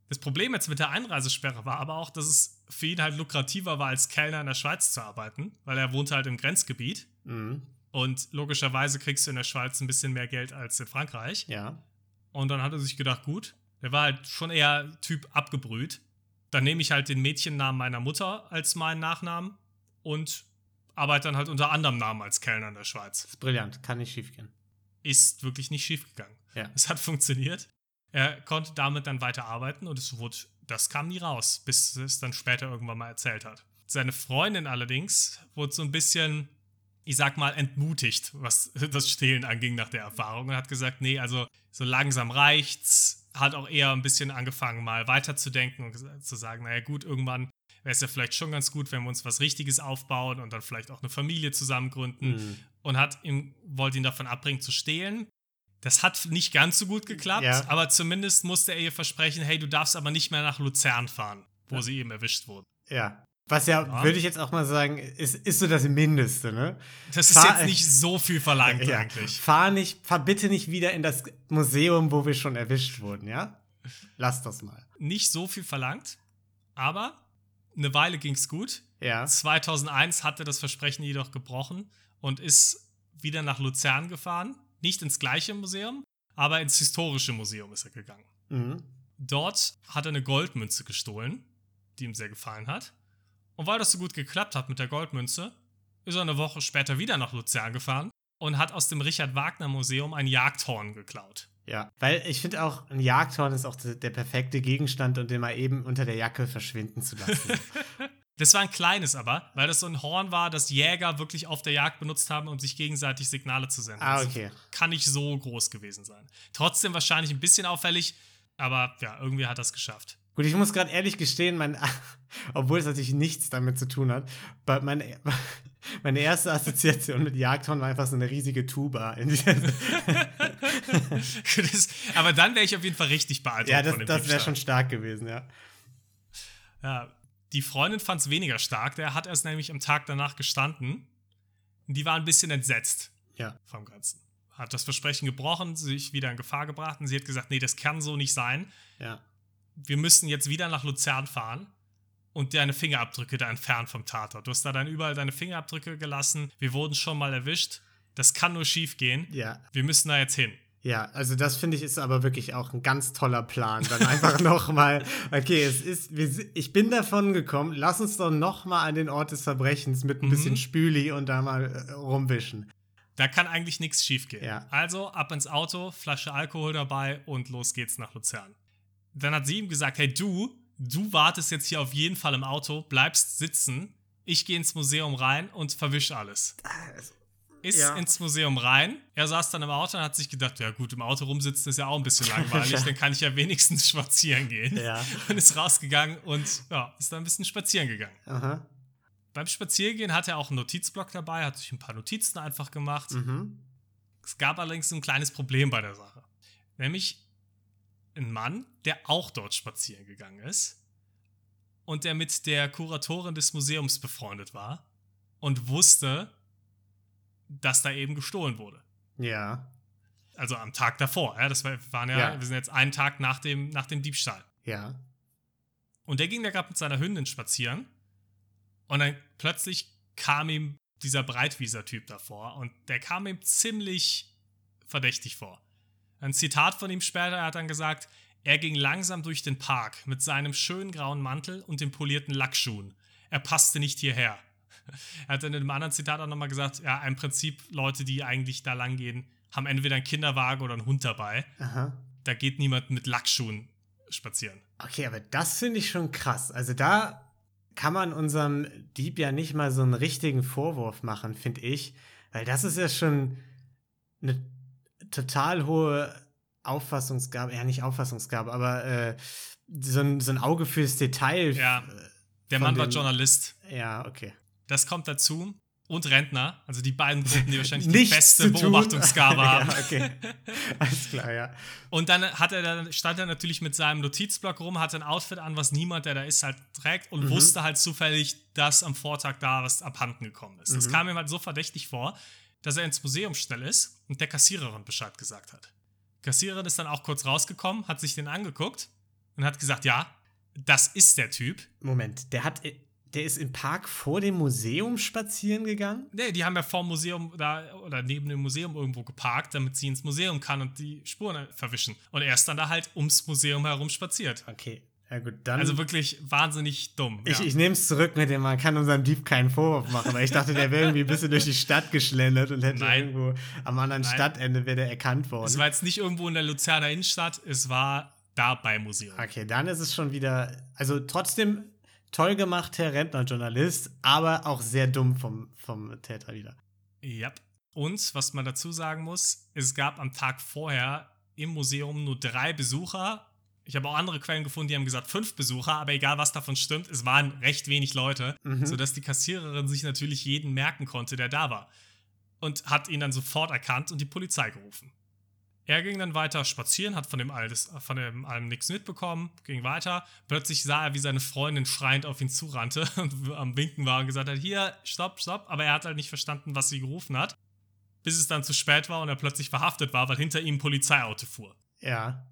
Das Problem jetzt mit der Einreisesperre war aber auch, dass es für ihn halt lukrativer war, als Kellner in der Schweiz zu arbeiten, weil er wohnte halt im Grenzgebiet. Mhm. Und logischerweise kriegst du in der Schweiz ein bisschen mehr Geld als in Frankreich. Ja. Und dann hat er sich gedacht, gut, der war halt schon eher Typ abgebrüht. Dann nehme ich halt den Mädchennamen meiner Mutter als meinen Nachnamen und arbeite dann halt unter anderem Namen als Kellner in der Schweiz. Das ist brillant. Kann nicht schief gehen. Ist wirklich nicht schief gegangen. Ja. Es hat funktioniert. Er konnte damit dann weiter arbeiten und es wurde, das kam nie raus, bis es dann später irgendwann mal erzählt hat. Seine Freundin allerdings wurde so ein bisschen, ich sag mal, entmutigt, was das Stehlen anging nach der Erfahrung und hat gesagt, nee, also so langsam reicht's. Hat auch eher ein bisschen angefangen, mal weiterzudenken und zu sagen, naja gut, irgendwann wäre es ja vielleicht schon ganz gut, wenn wir uns was Richtiges aufbauen und dann vielleicht auch eine Familie zusammen gründen Mhm. und hat ihm, wollte ihn davon abbringen zu stehlen. Das hat nicht ganz so gut geklappt, Ja. aber zumindest musste er ihr versprechen, hey, du darfst aber nicht mehr nach Luzern fahren, wo Ja. sie eben erwischt wurden. Ja. Was ja, Ja. würde ich jetzt auch mal sagen, ist, ist so das Mindeste, ne? Das ist Fahr- jetzt nicht so viel verlangt Ja. eigentlich. Fahr nicht, fahr bitte nicht wieder in das Museum, wo wir schon erwischt wurden, ja? Lass das mal. Nicht so viel verlangt, aber eine Weile ging es gut. Ja. 2001 hat er das Versprechen jedoch gebrochen und ist wieder nach Luzern gefahren. Nicht ins gleiche Museum, aber ins historische Museum ist er gegangen. Mhm. Dort hat er eine Goldmünze gestohlen, die ihm sehr gefallen hat. Und weil das so gut geklappt hat mit der Goldmünze, ist er eine Woche später wieder nach Luzern gefahren und hat aus dem Richard Wagner Museum ein Jagdhorn geklaut. Ja, weil ich finde auch, ein Jagdhorn ist auch der, perfekte Gegenstand, um den mal eben unter der Jacke verschwinden zu lassen. Das war ein kleines aber, weil das so ein Horn war, das Jäger wirklich auf der Jagd benutzt haben, um sich gegenseitig Signale zu senden. Ah, Also okay. kann nicht so groß gewesen sein. Trotzdem wahrscheinlich ein bisschen auffällig, aber ja, irgendwie hat das geschafft. Gut, ich muss gerade ehrlich gestehen, mein, obwohl es natürlich nichts damit zu tun hat, meine, meine erste Assoziation mit Jagdhorn war einfach so eine riesige Tuba. Das, aber dann wäre ich auf jeden Fall richtig beeindruckt ja, das, das wäre schon stark gewesen, ja. Ja, die Freundin fand es weniger stark. Der hat erst nämlich am Tag danach gestanden. Und die war ein bisschen entsetzt Ja. vom Ganzen. Hat das Versprechen gebrochen, sich wieder in Gefahr gebracht und sie hat gesagt, nee, das kann so nicht sein. Ja. Wir müssen jetzt wieder nach Luzern fahren und deine Fingerabdrücke da entfernen vom Tatort. Du hast da dann überall deine Fingerabdrücke gelassen. Wir wurden schon mal erwischt. Das kann nur schief gehen. Ja. Wir müssen da jetzt hin. Ja, also das finde ich ist aber wirklich auch ein ganz toller Plan. Dann einfach nochmal, okay, es ist, ich bin davon gekommen, lass uns doch nochmal an den Ort des Verbrechens mit ein Mhm. bisschen Spüli und da mal äh, rumwischen. Da kann eigentlich nichts schief gehen. Ja. Also ab ins Auto, Flasche Alkohol dabei und los geht's nach Luzern. Dann hat sie ihm gesagt: Hey, du, du wartest jetzt hier auf jeden Fall im Auto, bleibst sitzen. Ich gehe ins Museum rein und verwisch alles. Ist Ja. ins Museum rein. Er saß dann im Auto und hat sich gedacht: Ja, gut, im Auto rumsitzen ist ja auch ein bisschen langweilig, dann kann ich ja wenigstens spazieren gehen. Ja. Und ist rausgegangen und ja, ist dann ein bisschen spazieren gegangen. Aha. Beim Spaziergehen hat er auch einen Notizblock dabei, hat sich ein paar Notizen einfach gemacht. Mhm. Es gab allerdings ein kleines Problem bei der Sache. Nämlich ein Mann, der auch dort spazieren gegangen ist und der mit der Kuratorin des Museums befreundet war und wusste, dass da eben gestohlen wurde. Ja. Also am Tag davor. Ja, das war, waren ja, Ja. wir sind jetzt einen Tag nach dem, nach dem Diebstahl. Ja. Und der ging da gerade mit seiner Hündin spazieren und dann plötzlich kam ihm dieser Breitwieser-Typ davor und der kam ihm ziemlich verdächtig vor. Ein Zitat von ihm später, er hat dann gesagt, er ging langsam durch den Park mit seinem schönen grauen Mantel und den polierten Lackschuhen. Er passte nicht hierher. Er hat dann in einem anderen Zitat auch nochmal gesagt, ja, im Prinzip Leute, die eigentlich da lang gehen, haben entweder einen Kinderwagen oder einen Hund dabei. Aha. Da geht niemand mit Lackschuhen spazieren. Okay, aber das finde ich schon krass. Also da kann man unserem Dieb ja nicht mal so einen richtigen Vorwurf machen, finde ich. Weil das ist ja schon eine total hohe Auffassungsgabe, ja nicht Auffassungsgabe, aber äh, so, ein, so ein Auge fürs Detail. Ja. Äh, Der Mann war Journalist. Ja, okay. Das kommt dazu. Und Rentner. Also die beiden Gruppen, die wahrscheinlich die beste. Beobachtungsgabe haben. ja, okay. Alles klar, ja. Und dann hat er dann, stand er natürlich mit seinem Notizblock rum, hatte ein Outfit an, was niemand, der da ist, halt trägt und Mhm. wusste halt zufällig, dass am Vortag da was abhanden gekommen ist. Das Mhm. kam ihm halt so verdächtig vor, dass er ins Museum schnell ist und der Kassiererin Bescheid gesagt hat. Kassiererin ist dann auch kurz rausgekommen, hat sich den angeguckt und hat gesagt, ja, das ist der Typ. Moment, der hat. Der ist im Park vor dem Museum spazieren gegangen? Nee, die haben ja vor dem Museum da oder neben dem Museum irgendwo geparkt, damit sie ins Museum kann und die Spuren verwischen. Und er ist dann da halt ums Museum herum spaziert. Okay. Ja, gut, dann. Also wirklich wahnsinnig dumm. Ich, ja. ich nehme es zurück mit dem, man kann unserem Dieb keinen Vorwurf machen, weil ich dachte, der wäre irgendwie ein bisschen durch die Stadt geschlendert und hätte Nein. irgendwo am anderen Nein. Stadtende wäre der erkannt worden. es war jetzt nicht irgendwo in der Luzerner Innenstadt, es war da beim Museum. okay, dann ist es schon wieder, also trotzdem toll gemacht, Herr Rentner, Journalist, aber auch sehr dumm vom, vom Täter wieder. Ja. Und was man dazu sagen muss, es gab am Tag vorher im Museum nur drei Besucher. Ich habe auch andere Quellen gefunden, die haben gesagt fünf Besucher, aber egal was davon stimmt, es waren recht wenig Leute, Mhm. sodass die Kassiererin sich natürlich jeden merken konnte, der da war. Und hat ihn dann sofort erkannt und die Polizei gerufen. Er ging dann weiter spazieren, hat von dem, alles, von dem allem nichts mitbekommen, ging weiter. Plötzlich sah er, wie seine Freundin schreiend auf ihn zurannte und am Winken war und gesagt hat: Hier, stopp, stopp. Aber er hat halt nicht verstanden, was sie gerufen hat. Bis es dann zu spät war und er plötzlich verhaftet war, weil hinter ihm ein Polizeiauto fuhr. Ja.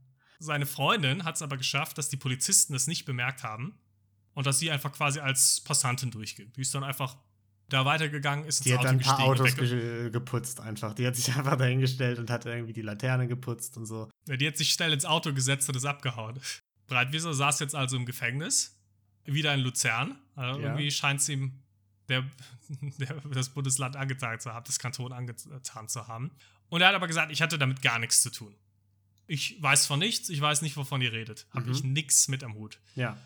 Seine Freundin hat es aber geschafft, dass die Polizisten das nicht bemerkt haben und dass sie einfach quasi als Passantin durchging. Die ist dann einfach da weitergegangen, ist ins Die hat Auto dann ein paar gestiegen und Autos ge geputzt einfach. Die hat sich einfach dahingestellt und hat irgendwie die Laterne geputzt und so. Ja, Die hat sich schnell ins Auto gesetzt und ist abgehauen. Breitwieser saß jetzt also im Gefängnis, wieder in Luzern. Also Ja. Irgendwie scheint es ihm der, der, das Bundesland angetan zu haben, das Kanton angetan zu haben. Und er hat aber gesagt, ich hatte damit gar nichts zu tun. Ich weiß von nichts, ich weiß nicht, wovon ihr redet. Habe Mhm. ich nichts mit am Hut. Ja.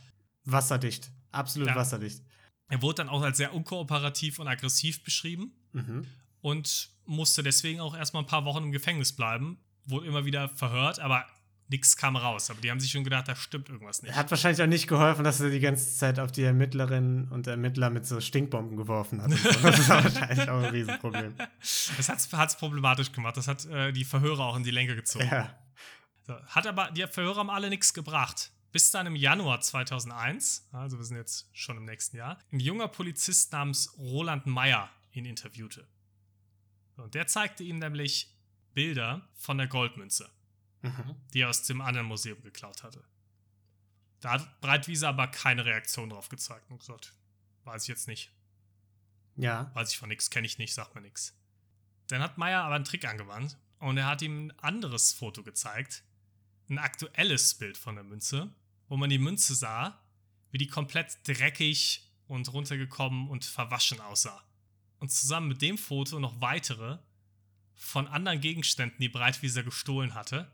Wasserdicht. Absolut Ja. wasserdicht. Er wurde dann auch als sehr unkooperativ und aggressiv beschrieben Mhm. und musste deswegen auch erstmal ein paar Wochen im Gefängnis bleiben. Wurde immer wieder verhört, aber nichts kam raus. Aber die haben sich schon gedacht, da stimmt irgendwas nicht. Hat wahrscheinlich auch nicht geholfen, dass er die ganze Zeit auf die Ermittlerinnen und Ermittler mit so Stinkbomben geworfen hat. so. Das ist wahrscheinlich auch ein Riesenproblem. Das hat es problematisch gemacht. Das hat äh, die Verhörer auch in die Länge gezogen. Ja. Hat aber, die Verhörer haben alle nichts gebracht. Bis dann im Januar 2001, also wir sind jetzt schon im nächsten Jahr, ein junger Polizist namens Roland Meyer ihn interviewte. Und der zeigte ihm nämlich Bilder von der Goldmünze, Mhm. die er aus dem anderen Museum geklaut hatte. Da hat Breitwieser aber keine Reaktion drauf gezeigt und gesagt, weiß ich jetzt nicht. Ja. Weiß ich von nichts, kenne ich nicht, sagt mir nichts. Dann hat Meyer aber einen Trick angewandt und er hat ihm ein anderes Foto gezeigt. Ein aktuelles Bild von der Münze, wo man die Münze sah, wie die komplett dreckig und runtergekommen und verwaschen aussah. Und zusammen mit dem Foto noch weitere von anderen Gegenständen, die Breitwieser gestohlen hatte,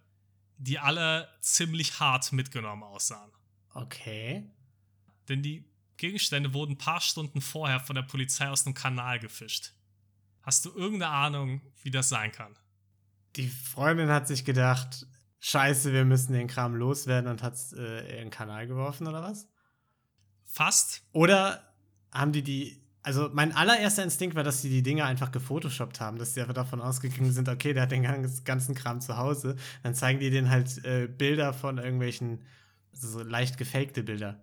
die alle ziemlich hart mitgenommen aussahen. Okay. Denn die Gegenstände wurden ein paar Stunden vorher von der Polizei aus dem Kanal gefischt. Hast du irgendeine Ahnung, wie das sein kann? Die Freundin hat sich gedacht, scheiße, wir müssen den Kram loswerden und hat es äh, in den Kanal geworfen oder was? Fast. Oder haben die die. Also, mein allererster Instinkt war, dass sie die Dinge einfach gefotoshoppt haben, dass sie einfach davon ausgegangen sind, okay, der hat den ganz- ganzen Kram zu Hause. Dann zeigen die denen halt äh, Bilder von irgendwelchen, also so leicht gefakte Bilder.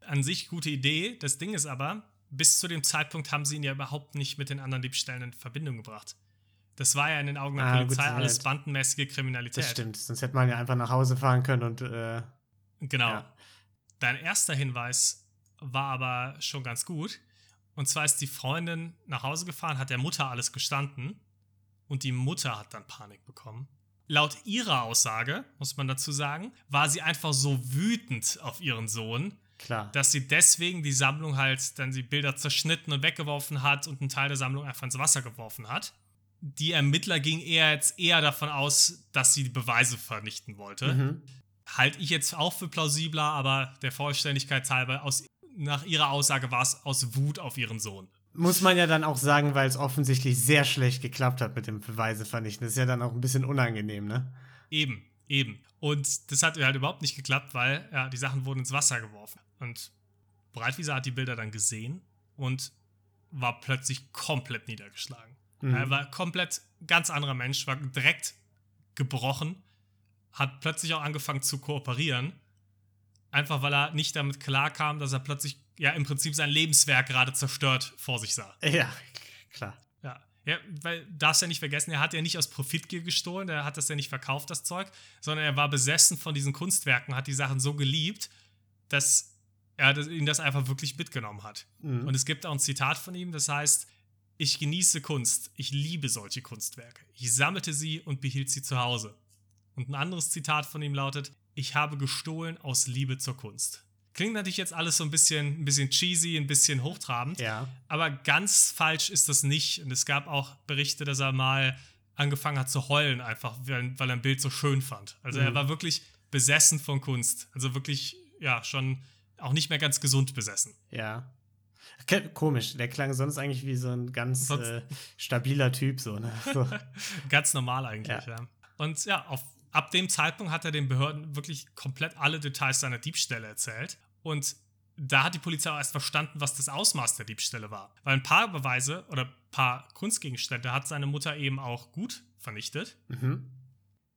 An sich gute Idee. Das Ding ist aber, bis zu dem Zeitpunkt haben sie ihn ja überhaupt nicht mit den anderen Diebstählen in Verbindung gebracht. Das war ja in den Augen der Ah, Polizei gute alles bandenmäßige Kriminalität. Das stimmt. Sonst hätte man ja einfach nach Hause fahren können und. Äh, Genau. Ja. Dein erster Hinweis war aber schon ganz gut. Und zwar ist die Freundin nach Hause gefahren, hat der Mutter alles gestanden und die Mutter hat dann Panik bekommen. Laut ihrer Aussage, muss man dazu sagen, war sie einfach so wütend auf ihren Sohn, klar. dass sie deswegen die Sammlung halt, dann die Bilder zerschnitten und weggeworfen hat und einen Teil der Sammlung einfach ins Wasser geworfen hat. Die Ermittler gingen eher jetzt eher davon aus, dass sie die Beweise vernichten wollte Mhm. halte ich jetzt auch für plausibler, aber der Vollständigkeit halber, aus, nach ihrer Aussage war es aus Wut auf ihren Sohn. Muss man ja dann auch sagen, weil es offensichtlich sehr schlecht geklappt hat mit dem Beweise vernichten. Das ist ja dann auch ein bisschen unangenehm, ne? Eben, eben. Und das hat halt überhaupt nicht geklappt, weil ja, die Sachen wurden ins Wasser geworfen. Und Breitwieser hat die Bilder dann gesehen und war plötzlich komplett niedergeschlagen. Mhm. Er war komplett ganz anderer Mensch, war direkt gebrochen, hat plötzlich auch angefangen zu kooperieren. Einfach weil er nicht damit klarkam, dass er plötzlich ja im Prinzip sein Lebenswerk gerade zerstört vor sich sah. Ja, klar. Ja. Ja, weil darfst ja nicht vergessen, er hat ja nicht aus Profitgier gestohlen, er hat das ja nicht verkauft, das Zeug, sondern er war besessen von diesen Kunstwerken, hat die Sachen so geliebt, dass er das, ihn das einfach wirklich mitgenommen hat. Mhm. Und es gibt auch ein Zitat von ihm, das heißt, ich genieße Kunst, ich liebe solche Kunstwerke. Ich sammelte sie und behielt sie zu Hause. Und ein anderes Zitat von ihm lautet, ich habe gestohlen aus Liebe zur Kunst. Klingt natürlich jetzt alles so ein bisschen, ein bisschen cheesy, ein bisschen hochtrabend. ja. Aber ganz falsch ist das nicht. Und es gab auch Berichte, dass er mal angefangen hat zu heulen, einfach weil, weil er ein Bild so schön fand. Also er Mhm. war wirklich besessen von Kunst. Also wirklich, ja, schon auch nicht mehr ganz gesund besessen. Ja. Komisch, der klang sonst eigentlich wie so ein ganz äh, stabiler Typ, so, ne? So. Ganz normal eigentlich, ja. Ja. Und ja, auf, ab dem Zeitpunkt hat er den Behörden wirklich komplett alle Details seiner Diebstähle erzählt. Und da hat die Polizei auch erst verstanden, was das Ausmaß der Diebstähle war. Weil ein paar Beweise oder ein paar Kunstgegenstände hat seine Mutter eben auch gut vernichtet. Mhm.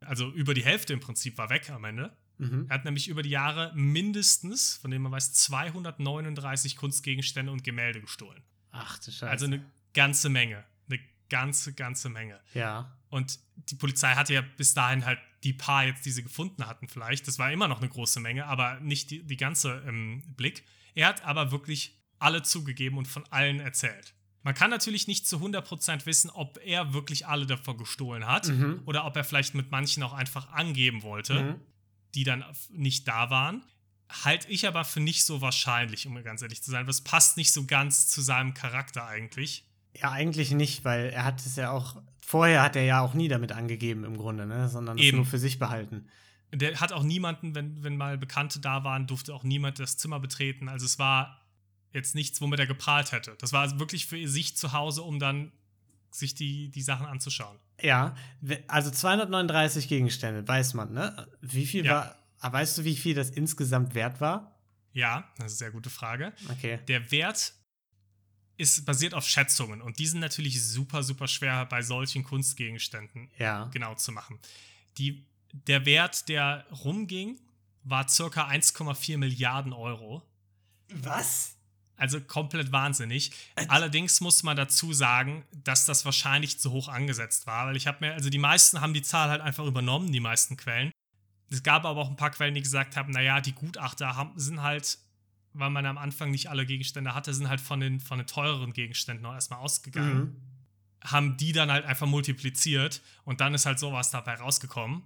Also über die Hälfte im Prinzip war weg am Ende. Mhm. Er hat nämlich über die Jahre mindestens, von dem man weiß, 239 Kunstgegenstände und Gemälde gestohlen. Ach du Scheiße. Also eine ganze Menge. Eine ganze, ganze Menge. ja. Und die Polizei hatte ja bis dahin halt die paar jetzt, die sie gefunden hatten, vielleicht. Das war immer noch eine große Menge, aber nicht die, die ganze im Blick. Er hat aber wirklich alle zugegeben und von allen erzählt. Man kann natürlich nicht zu 100% wissen, ob er wirklich alle davon gestohlen hat Mhm. oder ob er vielleicht mit manchen auch einfach angeben wollte, Mhm. Die dann nicht da waren. Halte ich aber für nicht so wahrscheinlich, um ganz ehrlich zu sein. Das passt nicht so ganz zu seinem Charakter eigentlich. Ja, eigentlich nicht, weil er hat es ja auch. Vorher hat er ja auch nie damit angegeben im Grunde, ne? Sondern Eben. nur für sich behalten. Der hat auch niemanden, wenn, wenn mal Bekannte da waren, durfte auch niemand das Zimmer betreten. Also es war jetzt nichts, womit er geprahlt hätte. Das war also wirklich für sich zu Hause, um dann sich die, die Sachen anzuschauen. Ja, also 239 Gegenstände, weiß man, ne? Wie viel ja. war, ah, weißt du, wie viel das insgesamt wert war? Ja, das ist eine sehr gute Frage. Okay. Der Wert ist basiert auf Schätzungen und die sind natürlich super, super schwer bei solchen Kunstgegenständen ja. genau zu machen. Die, der Wert, der rumging, war circa 1,4 Milliarden Euro. Was? Also komplett wahnsinnig. Allerdings muss man dazu sagen, dass das wahrscheinlich zu hoch angesetzt war, weil ich habe mir, also die meisten haben die Zahl halt einfach übernommen, die meisten Quellen. Es gab aber auch ein paar Quellen, die gesagt haben, naja, die Gutachter haben, sind halt, weil man am Anfang nicht alle Gegenstände hatte, sind halt von den, von den teureren Gegenständen noch erstmal ausgegangen. Mhm. Haben die dann halt einfach multipliziert und dann ist halt sowas dabei rausgekommen.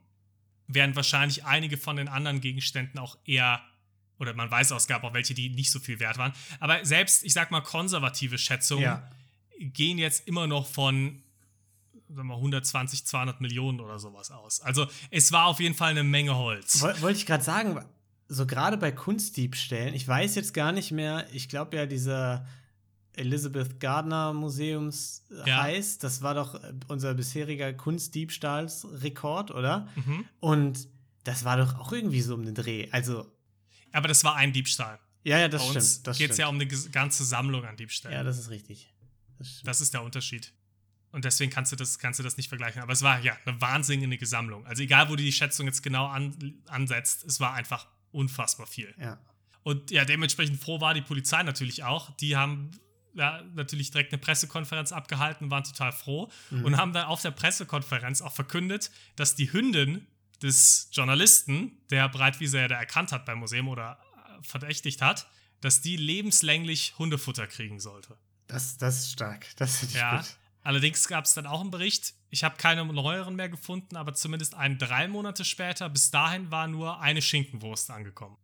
Während wahrscheinlich einige von den anderen Gegenständen auch eher oder man weiß auch, es gab auch welche, die nicht so viel wert waren. Aber selbst, ich sag mal, konservative Schätzungen ja. gehen jetzt immer noch von sagen wir, 120, 200 Millionen oder sowas aus. Also es war auf jeden Fall eine Menge Holz. Wollte ich gerade sagen, so gerade bei Kunstdiebstählen, ich weiß jetzt gar nicht mehr, ich glaube ja, dieser Elizabeth Gardner Museums äh, ja. heißt, das war doch äh, unser bisheriger Kunstdiebstahlsrekord, oder? Mhm. Und das war doch auch irgendwie so um den Dreh. Also aber das war ein Diebstahl. Ja, ja, das Bei uns stimmt. Geht es ja um eine ganze Sammlung an Diebstählen. Ja, das ist richtig. Das, das, ist der Unterschied. Und deswegen kannst du, das, kannst du das nicht vergleichen. Aber es war ja eine wahnsinnige Sammlung. Also egal, wo du die Schätzung jetzt genau an, ansetzt, es war einfach unfassbar viel. Ja. Und ja, dementsprechend froh war die Polizei natürlich auch. Die haben ja, natürlich direkt eine Pressekonferenz abgehalten, waren total froh mhm. und haben dann auf der Pressekonferenz auch verkündet, dass die Hündin des Journalisten, der Breitwieser ja da erkannt hat beim Museum oder äh, verdächtigt hat, dass die lebenslänglich Hundefutter kriegen sollte. Das, das ist stark. Das finde ich ja. gut. Allerdings gab es dann auch einen Bericht. Ich habe keine neueren mehr gefunden, aber zumindest einen drei Monate später. Bis dahin war nur eine Schinkenwurst angekommen.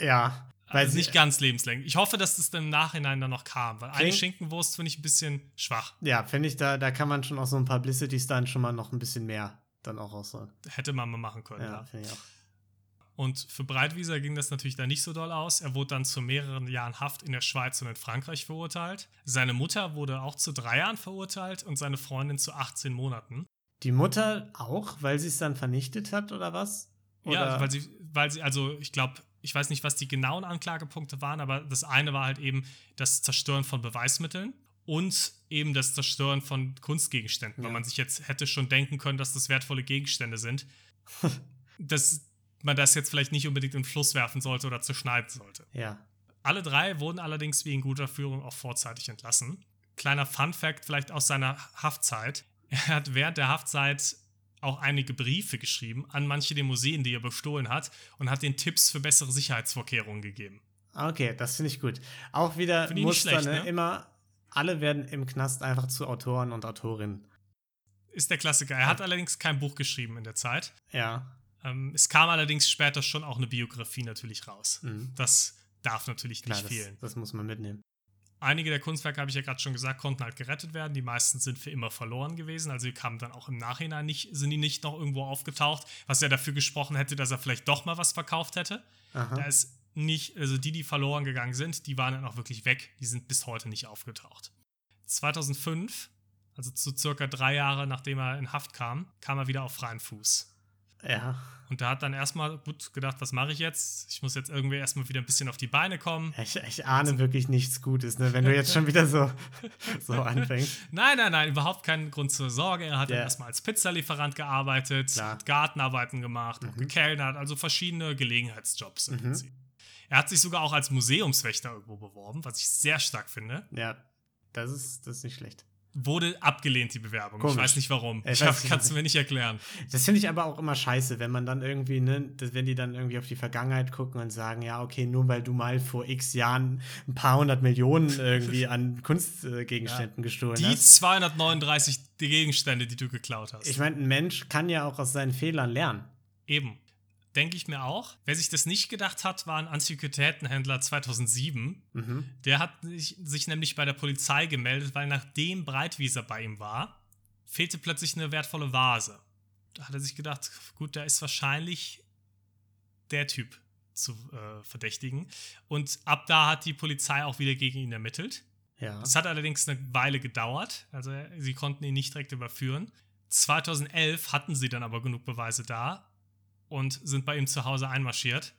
Ja. Weil also nicht ganz lebenslänglich. Ich hoffe, dass das dann im Nachhinein dann noch kam, weil eine Schinkenwurst finde ich ein bisschen schwach. Ja, finde ich, da, da kann man schon auch so ein Publicity dann schon mal noch ein bisschen mehr dann auch rausholen. Hätte man mal machen können, ja. ja. Ich auch. Und für Breitwieser ging das natürlich dann nicht so doll aus. Er wurde dann zu mehreren Jahren Haft in der Schweiz und in Frankreich verurteilt. Seine Mutter wurde auch zu drei Jahren verurteilt und seine Freundin zu 18 Monaten. Die Mutter auch, weil sie es dann vernichtet hat oder was? Oder? Ja, weil sie, weil sie, also ich glaube, ich weiß nicht, was die genauen Anklagepunkte waren, aber das eine war halt eben das Zerstören von Beweismitteln und eben das Zerstören von Kunstgegenständen, ja. weil man sich jetzt hätte schon denken können, dass das wertvolle Gegenstände sind. dass man das jetzt vielleicht nicht unbedingt in den Fluss werfen sollte oder zerschneiden sollte. Ja. Alle drei wurden allerdings wegen guter Führung auch vorzeitig entlassen. Kleiner Fun-Fact vielleicht aus seiner Haftzeit. Er hat während der Haftzeit auch einige Briefe geschrieben an manche der Museen, die er bestohlen hat, und hat den Tipps für bessere Sicherheitsvorkehrungen gegeben. Okay, das finde ich gut. Auch wieder Muster, schlecht, ne? ne? immer alle werden im Knast einfach zu Autoren und Autorinnen. Ist der Klassiker. Er hat allerdings kein Buch geschrieben in der Zeit. Ja. Ähm, es kam allerdings später schon auch eine Biografie natürlich raus. Mhm. Das darf natürlich Klar, nicht das, fehlen. Das muss man mitnehmen. Einige der Kunstwerke, habe ich ja gerade schon gesagt, konnten halt gerettet werden. Die meisten sind für immer verloren gewesen. Also die kamen dann auch im Nachhinein nicht, sind die nicht noch irgendwo aufgetaucht, was ja dafür gesprochen hätte, dass er vielleicht doch mal was verkauft hätte. Aha. Da ist nicht, also die, die verloren gegangen sind, die waren dann auch wirklich weg. Die sind bis heute nicht aufgetaucht. 2005, also zu circa drei Jahre nachdem er in Haft kam, kam er wieder auf freien Fuß. Ja. Und da hat dann erstmal gut gedacht, was mache ich jetzt? Ich muss jetzt irgendwie erstmal wieder ein bisschen auf die Beine kommen. Ich, ich ahne also, wirklich nichts Gutes, ne? wenn du jetzt schon wieder so, so anfängst. Nein, nein, nein, überhaupt keinen Grund zur Sorge. Er hat yeah. dann erstmal als Pizzalieferant gearbeitet, Klar. hat Gartenarbeiten gemacht, mhm. gekellnert, also verschiedene Gelegenheitsjobs im mhm. Prinzip. Er hat sich sogar auch als Museumswächter irgendwo beworben, was ich sehr stark finde. Ja, das ist, das ist nicht schlecht. Wurde abgelehnt, die Bewerbung. Komisch. Ich weiß nicht warum. Ich, ich kann es mir nicht erklären. Das finde ich aber auch immer scheiße, wenn man dann irgendwie, ne, wenn die dann irgendwie auf die Vergangenheit gucken und sagen, ja, okay, nur weil du mal vor x Jahren ein paar hundert Millionen irgendwie an Kunstgegenständen ja. gestohlen die hast. Die 239 Gegenstände, die du geklaut hast. Ich meine, ein Mensch kann ja auch aus seinen Fehlern lernen. Eben denke ich mir auch. Wer sich das nicht gedacht hat, war ein Antiquitätenhändler 2007. Mhm. Der hat sich, sich, nämlich bei der Polizei gemeldet, weil nachdem Breitwieser bei ihm war, fehlte plötzlich eine wertvolle Vase. Da hat er sich gedacht, gut, da ist wahrscheinlich der Typ, zu äh, verdächtigen. Und ab da hat die Polizei auch wieder gegen ihn ermittelt. Ja. Das hat allerdings eine Weile gedauert. Also sie konnten ihn nicht direkt überführen. 2011 hatten sie dann aber genug Beweise da und sind bei ihm zu Hause einmarschiert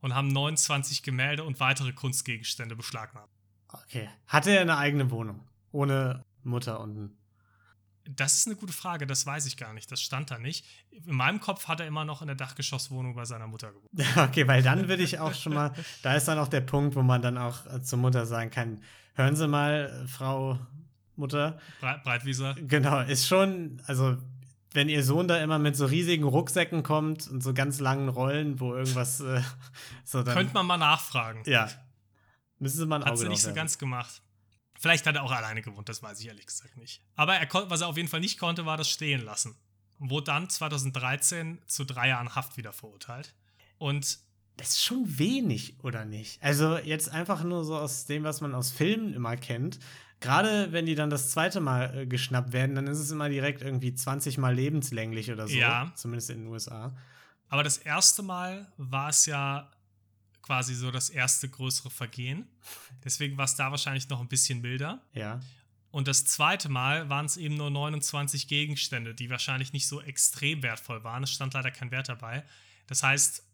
und haben 29 Gemälde und weitere Kunstgegenstände beschlagnahmt. Okay. Hatte er eine eigene Wohnung? Ohne Mutter und. Das ist eine gute Frage, das weiß ich gar nicht. Das stand da nicht. In meinem Kopf hat er immer noch in der Dachgeschosswohnung bei seiner Mutter gewohnt. Okay, weil dann würde ich auch schon mal, da ist dann auch der Punkt, wo man dann auch äh, zur Mutter sagen kann, hören Sie mal, Frau Mutter. Breit, Breitwieser. Genau, ist schon, also wenn ihr Sohn da immer mit so riesigen Rucksäcken kommt und so ganz langen Rollen, wo irgendwas äh, so dann. Könnte man mal nachfragen. Ja. Müssen Sie mal ein Hat sie nicht so ganz gemacht. Vielleicht hat er auch alleine gewohnt, das weiß ich ehrlich gesagt nicht. Aber er was er auf jeden Fall nicht konnte, war das stehen lassen. Und wurde dann 2013 zu drei Jahren Haft wieder verurteilt. Und Das ist schon wenig, oder nicht? Also jetzt einfach nur so aus dem, was man aus Filmen immer kennt. Gerade wenn die dann das zweite Mal äh, geschnappt werden, dann ist es immer direkt irgendwie 20 Mal lebenslänglich oder so. Ja. Zumindest in den USA. Aber das erste Mal war es ja quasi so das erste größere Vergehen. Deswegen war es da wahrscheinlich noch ein bisschen milder. Ja. Und das zweite Mal waren es eben nur 29 Gegenstände, die wahrscheinlich nicht so extrem wertvoll waren. Es stand leider kein Wert dabei. Das heißt,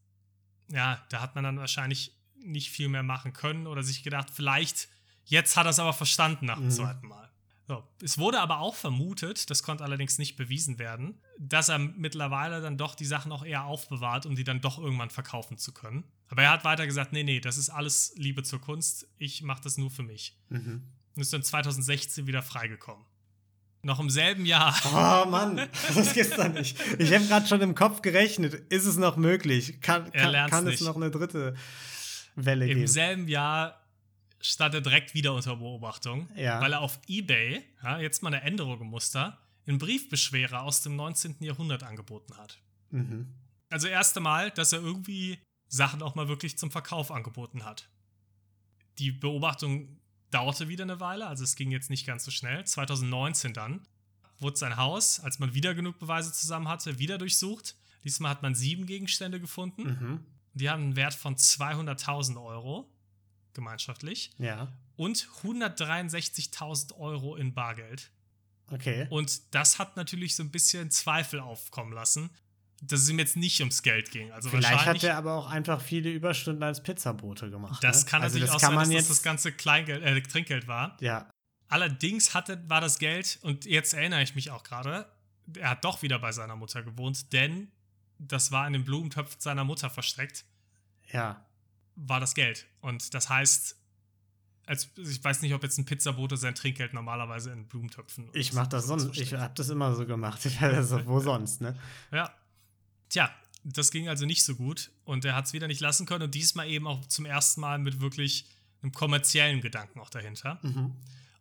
ja, da hat man dann wahrscheinlich nicht viel mehr machen können oder sich gedacht, vielleicht jetzt hat er es aber verstanden nach dem Mhm. zweiten Mal. So. Es wurde aber auch vermutet, das konnte allerdings nicht bewiesen werden, dass er mittlerweile dann doch die Sachen auch eher aufbewahrt, um die dann doch irgendwann verkaufen zu können. Aber er hat weiter gesagt, nee, nee, das ist alles Liebe zur Kunst, ich mache das nur für mich Mhm. und ist dann 2016 wieder freigekommen. Noch im selben Jahr, Oh Mann, das gibt's doch nicht. Ich habe gerade schon im Kopf gerechnet. Ist es noch möglich? Kann, kann, kann es noch eine dritte Welle im geben? selben Jahr stand er direkt wieder unter Beobachtung, Ja. weil er auf Ebay, ja, jetzt mal eine Änderung im Muster, einen Briefbeschwerer aus dem 19. Jahrhundert angeboten hat. Mhm. Also erste Mal, dass er irgendwie Sachen auch mal wirklich zum Verkauf angeboten hat. Die Beobachtung dauerte wieder eine Weile, also es ging jetzt nicht ganz so schnell. 2019 dann wurde sein Haus, als man wieder genug Beweise zusammen hatte, wieder durchsucht. Diesmal hat man sieben Gegenstände gefunden. Mhm. Die haben einen Wert von 200.000 Euro gemeinschaftlich Ja. und 163.000 Euro in Bargeld. Okay. Und das hat natürlich so ein bisschen Zweifel aufkommen lassen, dass es ihm jetzt nicht ums Geld ging. Also Vielleicht hat er aber auch einfach viele Überstunden als Pizzabote gemacht. das ne? kann also natürlich das auch kann sein, man dass jetzt, das das ganze Kleingeld, äh, Trinkgeld war. Ja. Allerdings hatte, war das Geld, und jetzt erinnere ich mich auch gerade, er hat doch wieder bei seiner Mutter gewohnt, denn das war in den Blumentöpfen seiner Mutter versteckt, Ja. War das Geld. Und das heißt, als, ich weiß nicht, ob jetzt ein Pizzabote sein Trinkgeld normalerweise in Blumentöpfen. Ich mach das sonst. Ich versteckt. hab das immer so gemacht. Also, wo sonst, ne? Ja. Tja, das ging also nicht so gut und er hat es wieder nicht lassen können und diesmal eben auch zum ersten Mal mit wirklich einem kommerziellen Gedanken auch dahinter. Mhm.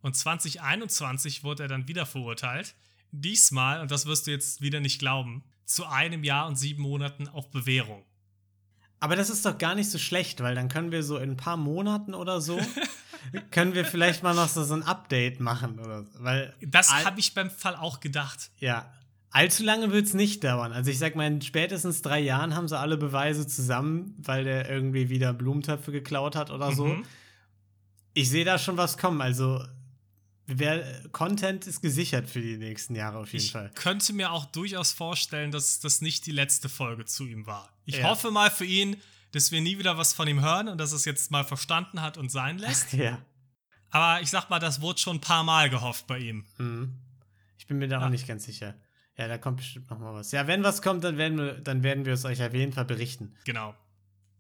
Und 2021 wurde er dann wieder verurteilt. Diesmal, und das wirst du jetzt wieder nicht glauben, zu einem Jahr und sieben Monaten auf Bewährung. Aber das ist doch gar nicht so schlecht, weil dann können wir so in ein paar Monaten oder so, können wir vielleicht mal noch so, so ein Update machen oder so. Weil, Das habe ich beim Fall auch gedacht. ja, allzu lange wird es nicht dauern. Also ich sag mal, in spätestens drei Jahren haben sie alle Beweise zusammen, weil der irgendwie wieder Blumentöpfe geklaut hat oder so. Mhm. Ich sehe da schon was kommen. Also wer, Content ist gesichert für die nächsten Jahre auf jeden Ich Fall. könnte mir auch durchaus vorstellen, dass das nicht die letzte Folge zu ihm war. Ich Ja. hoffe mal für ihn, dass wir nie wieder was von ihm hören und dass es jetzt mal verstanden hat und sein lässt. Ja. Aber ich sag mal, das wurde schon ein paar Mal gehofft bei ihm. Mhm. Ich bin mir da Ja. auch nicht ganz sicher. Ja, da kommt bestimmt noch mal was. Ja, wenn was kommt, dann werden wir, dann werden wir es euch auf jeden Fall berichten. Genau.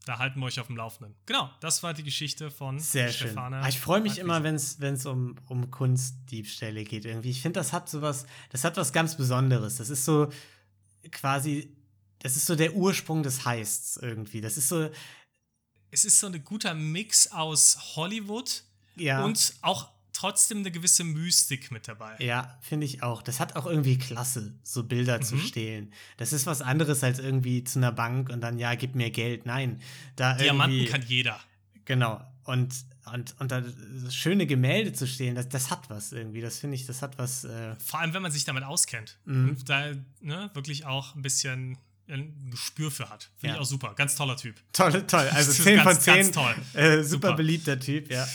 Da halten wir euch auf dem Laufenden. Genau, das war die Geschichte von Sehr schön. Stefane. Ah, ich freue mich immer, wenn es um, um Kunstdiebstähle geht irgendwie. Ich finde, das hat sowas, das hat was ganz Besonderes. Das ist so quasi, das ist so der Ursprung des Heists irgendwie. Das ist so, Es ist so ein guter Mix aus Hollywood ja. und auch trotzdem eine gewisse Mystik mit dabei. Ja, finde ich auch. Das hat auch irgendwie Klasse, so Bilder zu Mhm. stehlen. Das ist was anderes als irgendwie zu einer Bank und dann, ja, gib mir Geld. Nein, da Diamanten kann jeder. Genau. Und, und, und da schöne Gemälde zu stehlen, das, das hat was irgendwie. Das finde ich, das hat was. Äh, Vor allem, wenn man sich damit auskennt. Mhm. Und da ne, wirklich auch ein bisschen ein Gespür für hat. Finde Ja. ich auch super. Ganz toller Typ. Toll, toll. Also Das ist 10 von ganz, 10. ganz toll. Äh, super, Super. beliebter Typ, ja.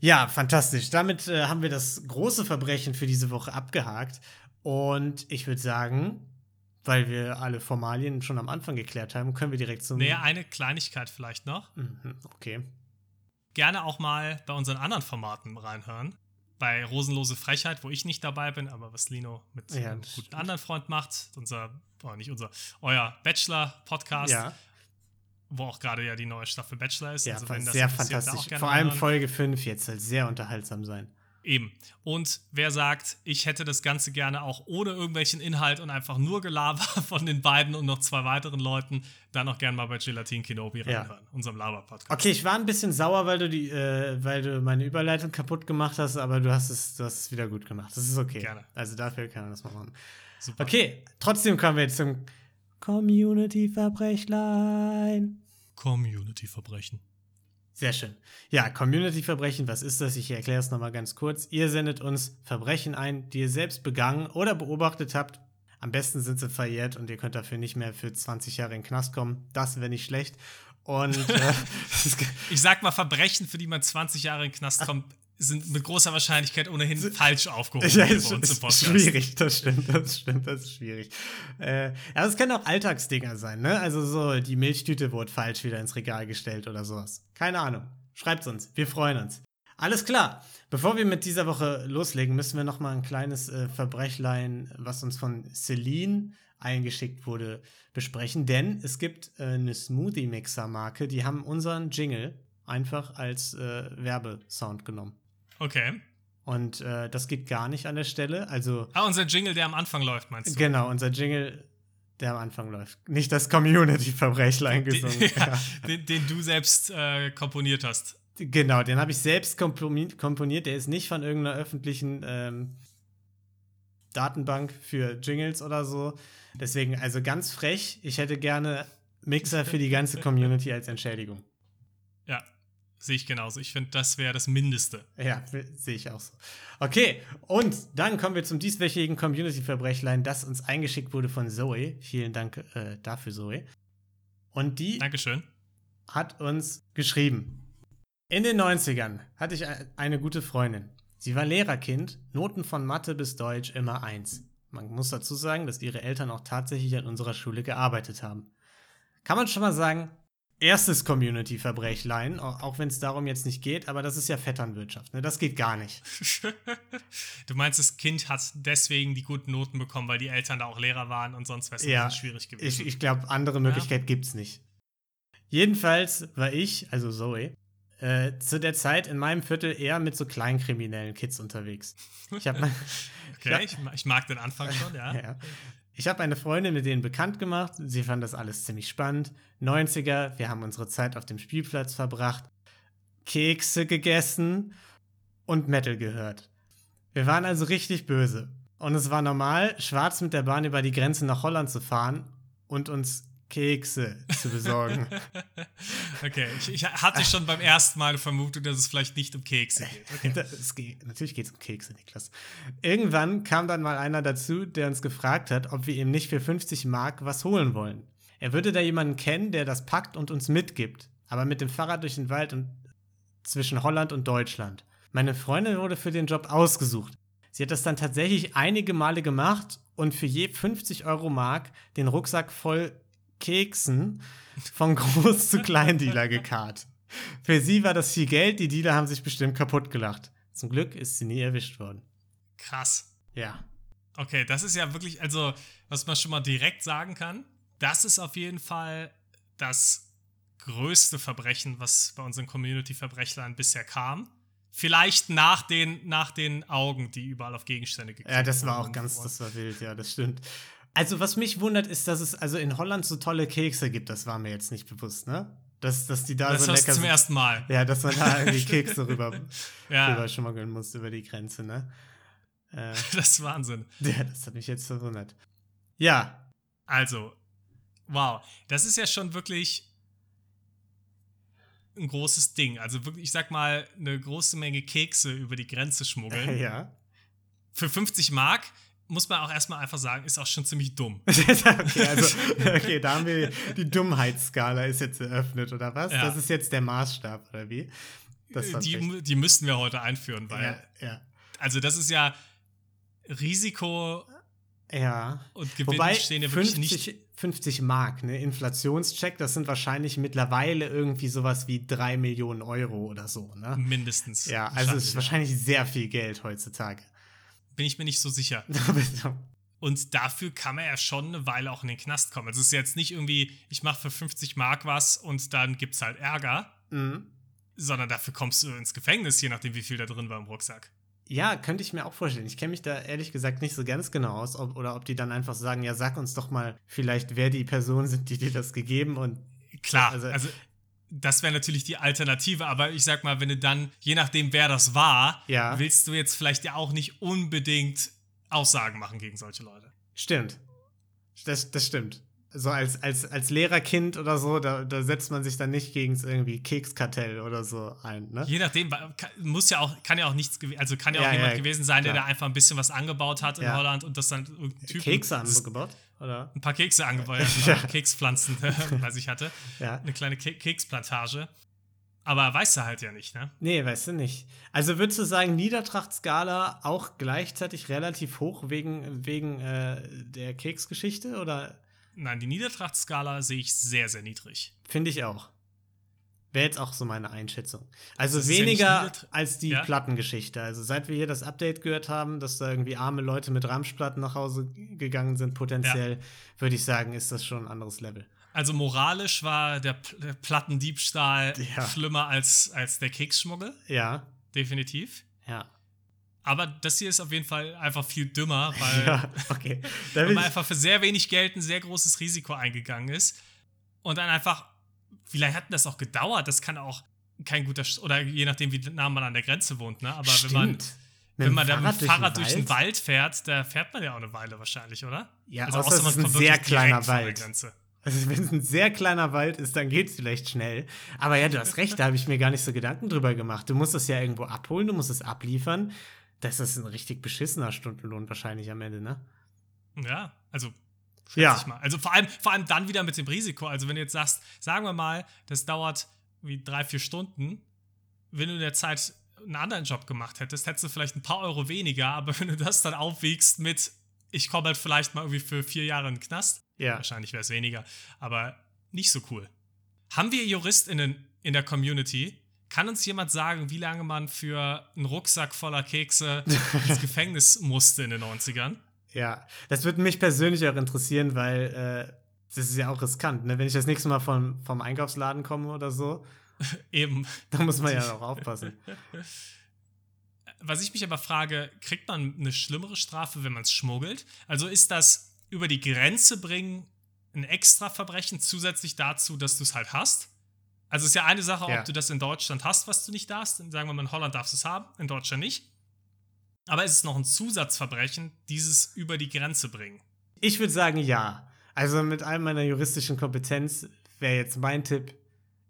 Ja, fantastisch. Damit äh, haben wir das große Verbrechen für diese Woche abgehakt. Und ich würde sagen, weil wir alle Formalien schon am Anfang geklärt haben, können wir direkt zum. Nee, eine Kleinigkeit vielleicht noch. Mhm, okay. Gerne auch mal bei unseren anderen Formaten reinhören. Bei Rosenlose Frechheit, wo ich nicht dabei bin, aber was Lino mit Ja, einem guten anderen Freund macht. Unser, oh, nicht unser, euer Bachelor-Podcast, Ja, wo auch gerade ja die neue Staffel Bachelor ist. ja Also, wenn das sehr da fantastisch. Vor allem reinhören. Folge 5 jetzt soll sehr unterhaltsam sein. Eben. Und wer sagt, ich hätte das Ganze gerne auch ohne irgendwelchen Inhalt und einfach nur Gelaber von den beiden und noch zwei weiteren Leuten, dann auch gerne mal bei Gelatin Kenobi Ja. reinhören, unserem Laber-Podcast. Okay, ich war ein bisschen sauer, weil du die, äh, weil du meine Überleitung kaputt gemacht hast, aber du hast es, du hast es wieder gut gemacht. Das ist okay. Gerne. Also dafür kann man das mal machen. Super. Okay, trotzdem kommen wir jetzt zum Community-Verbrechlein. Community-Verbrechen. Sehr schön. Ja, Community-Verbrechen, was ist das? Ich erkläre es nochmal ganz kurz. Ihr sendet uns Verbrechen ein, die ihr selbst begangen oder beobachtet habt. Am besten sind sie verjährt und ihr könnt dafür nicht mehr für 20 Jahre in den Knast kommen. Das wäre nicht schlecht. Und äh, Ich sag mal, Verbrechen, für die man 20 Jahre in den Knast kommt, sind mit großer Wahrscheinlichkeit ohnehin falsch aufgehoben Ja, ist, bei uns im Podcast. schwierig, das stimmt, das stimmt, das ist schwierig. Äh, ja, es können auch Alltagsdinger sein, ne? Also so, die Milchtüte wurde falsch wieder ins Regal gestellt oder sowas. Keine Ahnung. Schreibt's uns, wir freuen uns. Alles klar. Bevor wir mit dieser Woche loslegen, müssen wir noch mal ein kleines äh, Verbrechlein, was uns von Celine eingeschickt wurde, besprechen. Denn es gibt äh, eine Smoothie-Mixer-Marke, die haben unseren Jingle einfach als äh, Werbesound genommen. Okay. Und äh, das geht gar nicht an der Stelle. Also, Ah, unser Jingle, der am Anfang läuft, meinst du? genau, unser Jingle, der am Anfang läuft. Nicht das Community-Verbrechlein gesungen. Den, ja, Ja. den, den du selbst äh, komponiert hast. Genau, den habe ich selbst komponiert. Der ist nicht von irgendeiner öffentlichen ähm, Datenbank für Jingles oder so. Deswegen, also ganz frech. Ich hätte gerne Mixer für die ganze Community als Entschädigung. Ja, sehe ich genauso. Ich finde, das wäre das Mindeste. Ja, sehe ich auch so. Okay, und dann kommen wir zum dieswöchigen Community-Verbrechlein, das uns eingeschickt wurde von Zoe. Vielen Dank äh, dafür, Zoe. Und die Dankeschön. hat uns geschrieben. In den 90ern hatte ich eine gute Freundin. Sie war Lehrerkind, Noten von Mathe bis Deutsch immer eins. Man muss dazu sagen, dass ihre Eltern auch tatsächlich an unserer Schule gearbeitet haben. Kann man schon mal sagen, erstes Community-Verbrechlein, au- auch wenn es darum jetzt nicht geht, aber das ist ja Vetternwirtschaft, ne? Das geht gar nicht. du meinst, das Kind hat deswegen die guten Noten bekommen, weil die Eltern da auch Lehrer waren und sonst wäre es Ja, schwierig Ich, gewesen. ich glaube, andere Möglichkeit gibt's nicht. Jedenfalls war ich, also Zoe, äh, zu der Zeit in meinem Viertel eher mit so kleinkriminellen Kids unterwegs. Ich habe okay, ich, ich mag den Anfang schon, ja. ja. Ich habe eine Freundin mit denen bekannt gemacht. Sie fand das alles ziemlich spannend. 90er, wir haben unsere Zeit auf dem Spielplatz verbracht, Kekse gegessen und Metal gehört. Wir waren also richtig böse. Und es war normal, schwarz mit der Bahn über die Grenze nach Holland zu fahren und uns Kekse zu besorgen. Okay, ich, ich hatte schon beim ersten Mal vermutet, dass es vielleicht nicht um Kekse geht. Okay. Das geht, natürlich geht es um Kekse, Niklas. Irgendwann kam dann mal einer dazu, der uns gefragt hat, ob wir ihm nicht für 50 Mark was holen wollen. Er würde da jemanden kennen, der das packt und uns mitgibt. Aber mit dem Fahrrad durch den Wald und zwischen Holland und Deutschland. Meine Freundin wurde für den Job ausgesucht. Sie hat das dann tatsächlich einige Male gemacht und für je 50 Euro Mark den Rucksack voll Keksen von Groß- zu Kleindealer gekarrt. Für sie war das viel Geld, die Dealer haben sich bestimmt kaputt gelacht. Zum Glück ist sie nie erwischt worden. Krass. Ja. Okay, das ist ja wirklich, also, was man schon mal direkt sagen kann, das ist auf jeden Fall das größte Verbrechen, was bei unseren Community-Verbrechlein bisher kam. Vielleicht nach den, nach den Augen, die überall auf Gegenstände gekriegt Ja, das war auch ganz, das war wild, ja, das stimmt. Also, was mich wundert, ist, dass es also in Holland so tolle Kekse gibt, das war mir jetzt nicht bewusst, ne? Dass, dass die da Das so hörst du lecker zum sind. ersten Mal. Ja, dass man da irgendwie Kekse rüber, Ja, rüber schmuggeln muss über die Grenze, ne? Äh, das ist Wahnsinn. ja, das hat mich jetzt verwundert. Ja, Also, wow, das ist ja schon wirklich ein großes Ding. Also wirklich, ich sag mal, eine große Menge Kekse über die Grenze schmuggeln. ja. Für 50 Mark muss man auch erstmal einfach sagen, ist auch schon ziemlich dumm. okay, also, okay, da haben wir die Dummheitsskala ist jetzt eröffnet, oder was? Ja. Das ist jetzt der Maßstab, oder wie? Ich- die, die müssten wir heute einführen, weil, ja, ja. also das ist ja Risiko ja. und Gewinn Wobei stehen ja wirklich 50, nicht. 50 Mark, ne? Inflationscheck, das sind wahrscheinlich mittlerweile irgendwie sowas wie 3 Millionen Euro oder so, ne? Mindestens. Ja, also es ist wahrscheinlich sehr viel Geld heutzutage. Bin ich mir nicht so sicher. Und dafür kann man ja schon eine Weile auch in den Knast kommen. Also es ist jetzt nicht irgendwie, ich mache für 50 Mark was und dann gibt es halt Ärger, mhm. sondern dafür kommst du ins Gefängnis, je nachdem, wie viel da drin war im Rucksack. Ja, könnte ich mir auch vorstellen. Ich kenne mich da ehrlich gesagt nicht so ganz genau aus, ob, oder ob die dann einfach sagen, ja, sag uns doch mal vielleicht, wer die Personen sind, die dir das gegeben und Klar, Also- also, das wäre natürlich die Alternative, aber ich sag mal, wenn du dann, je nachdem, wer das war, Ja. willst du jetzt vielleicht ja auch nicht unbedingt Aussagen machen gegen solche Leute. Stimmt. Das, das stimmt. So als, als, als Lehrerkind oder so, da, da setzt man sich dann nicht gegen irgendwie Kekskartell oder so ein, ne? Je nachdem, muss ja auch, kann ja auch nichts, also kann ja, Ja, auch jemand ja, gewesen sein, der klar. da einfach ein bisschen was angebaut hat in. Holland und das dann irgendein Typ Kekse angebaut, oder? ein paar Kekse angebaut, ja, Kekspflanzen, was ich hatte, eine kleine Ke Keksplantage. Aber weißt du halt ja nicht, ne? Nee, weißt du nicht. Also würdest du sagen, Niedertrachtskala auch gleichzeitig relativ hoch wegen, wegen äh, der Keksgeschichte oder Nein, die Niedertrachtskala sehe ich sehr, sehr niedrig. finde ich auch? Wäre jetzt auch so meine Einschätzung. Also ja weniger Niedertra- als die Ja? Plattengeschichte. Also seit wir hier das Update gehört haben, dass da irgendwie arme Leute mit Ramschplatten nach Hause gegangen sind, potenziell, würde ich sagen, ist das schon ein anderes Level. Also moralisch war der, Pl der Plattendiebstahl Ja. schlimmer als, als der Keksschmuggel, Ja, definitiv. ja. Aber das hier ist auf jeden Fall einfach viel dümmer, weil, Ja, okay. Weil man einfach für sehr wenig Geld ein sehr großes Risiko eingegangen ist. Und dann einfach, vielleicht hat das auch gedauert, das kann auch kein guter, oder je nachdem, wie nah man an der Grenze wohnt, ne? Aber wenn man, Stimmt. Wenn man da mit dem Fahrrad durch den Wald fährt, da fährt man ja auch eine Weile wahrscheinlich, oder? Ja, Also außer, außer es man ist ein sehr kleiner Wald. Also wenn es ein sehr kleiner Wald ist, dann geht es vielleicht schnell. Aber ja, du hast recht, da habe ich mir gar nicht so Gedanken drüber gemacht. Du musst es ja irgendwo abholen, du musst es abliefern. Das ist ein richtig beschissener Stundenlohn wahrscheinlich am Ende, ne? Ja, also Ja. ich mal. Also vor allem, vor allem dann wieder mit dem Risiko. Also wenn du jetzt sagst, sagen wir mal, das dauert wie drei, vier Stunden, wenn du in der Zeit einen anderen Job gemacht hättest, hättest du vielleicht ein paar Euro weniger, aber wenn du das dann aufwiegst mit, ich komme halt vielleicht mal irgendwie für vier Jahre in den Knast, Ja. wahrscheinlich wäre es weniger, aber nicht so cool. Haben wir JuristInnen in der Community? Kann uns jemand sagen, wie lange man für einen Rucksack voller Kekse ins Gefängnis musste in den 90ern? Ja. Das würde mich persönlich auch interessieren, weil äh, das ist ja auch riskant, ne? Wenn ich das nächste Mal vom, vom Einkaufsladen komme oder so, Eben. da muss man ja auch aufpassen. Was ich mich aber frage, kriegt man eine schlimmere Strafe, wenn man es schmuggelt? Also ist das über die Grenze bringen ein extra Verbrechen zusätzlich dazu, dass du es halt hast? Also ist ja eine Sache, Ja. ob du das in Deutschland hast, was du nicht darfst. Dann sagen wir mal, in Holland darfst du es haben, in Deutschland nicht. Aber ist es noch ein Zusatzverbrechen, dieses über die Grenze bringen? Ich würde sagen, ja. Also mit all meiner juristischen Kompetenz wäre jetzt mein Tipp,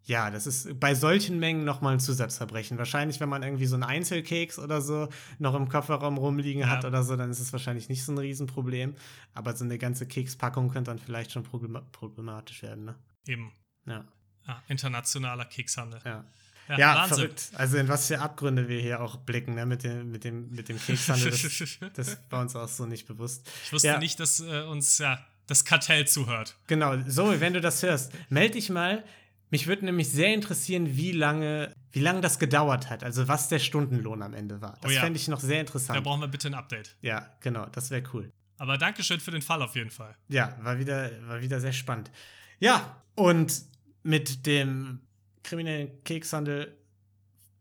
ja, das ist bei solchen Mengen nochmal ein Zusatzverbrechen. Wahrscheinlich, wenn man irgendwie so einen Einzelkeks oder so noch im Kofferraum rumliegen Ja. hat oder so, dann ist es wahrscheinlich nicht so ein Riesenproblem. Aber so eine ganze Kekspackung könnte dann vielleicht schon problema problematisch werden, ne? Eben. Ja, Ah, internationaler Kekshandel. ja. Ja, Ja, Wahnsinn. verrückt. Also in was für Abgründe wir hier auch blicken, ne? Mit dem, mit dem, mit dem Kekshandel. Das, das war uns auch so nicht bewusst. ich wusste Ja. nicht, dass äh, uns ja das Kartell zuhört. Genau, so, wenn du das hörst, meld dich mal. Mich würde nämlich sehr interessieren, wie lange, wie lange das gedauert hat, also was der Stundenlohn am Ende war. Das Oh ja. fände ich noch sehr Da interessant. brauchen wir bitte ein Update. Ja, genau, das wäre cool. Aber Dankeschön für den Fall auf jeden Fall. Ja, war wieder, war wieder sehr spannend. Ja, und mit dem kriminellen Kekshandel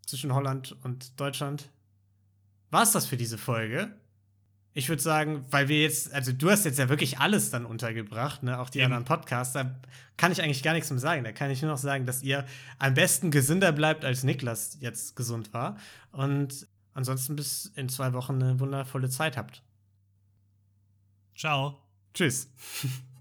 zwischen Holland und Deutschland war es das für diese Folge. Ich würde sagen, weil wir jetzt, also du hast jetzt ja wirklich alles dann untergebracht, ne, auch die Eben. anderen Podcasts, da kann ich eigentlich gar nichts mehr sagen. Da kann ich nur noch sagen, dass ihr am besten gesünder bleibt, als Niklas jetzt gesund war. Und ansonsten bis in zwei Wochen eine wundervolle Zeit habt. Ciao. Tschüss.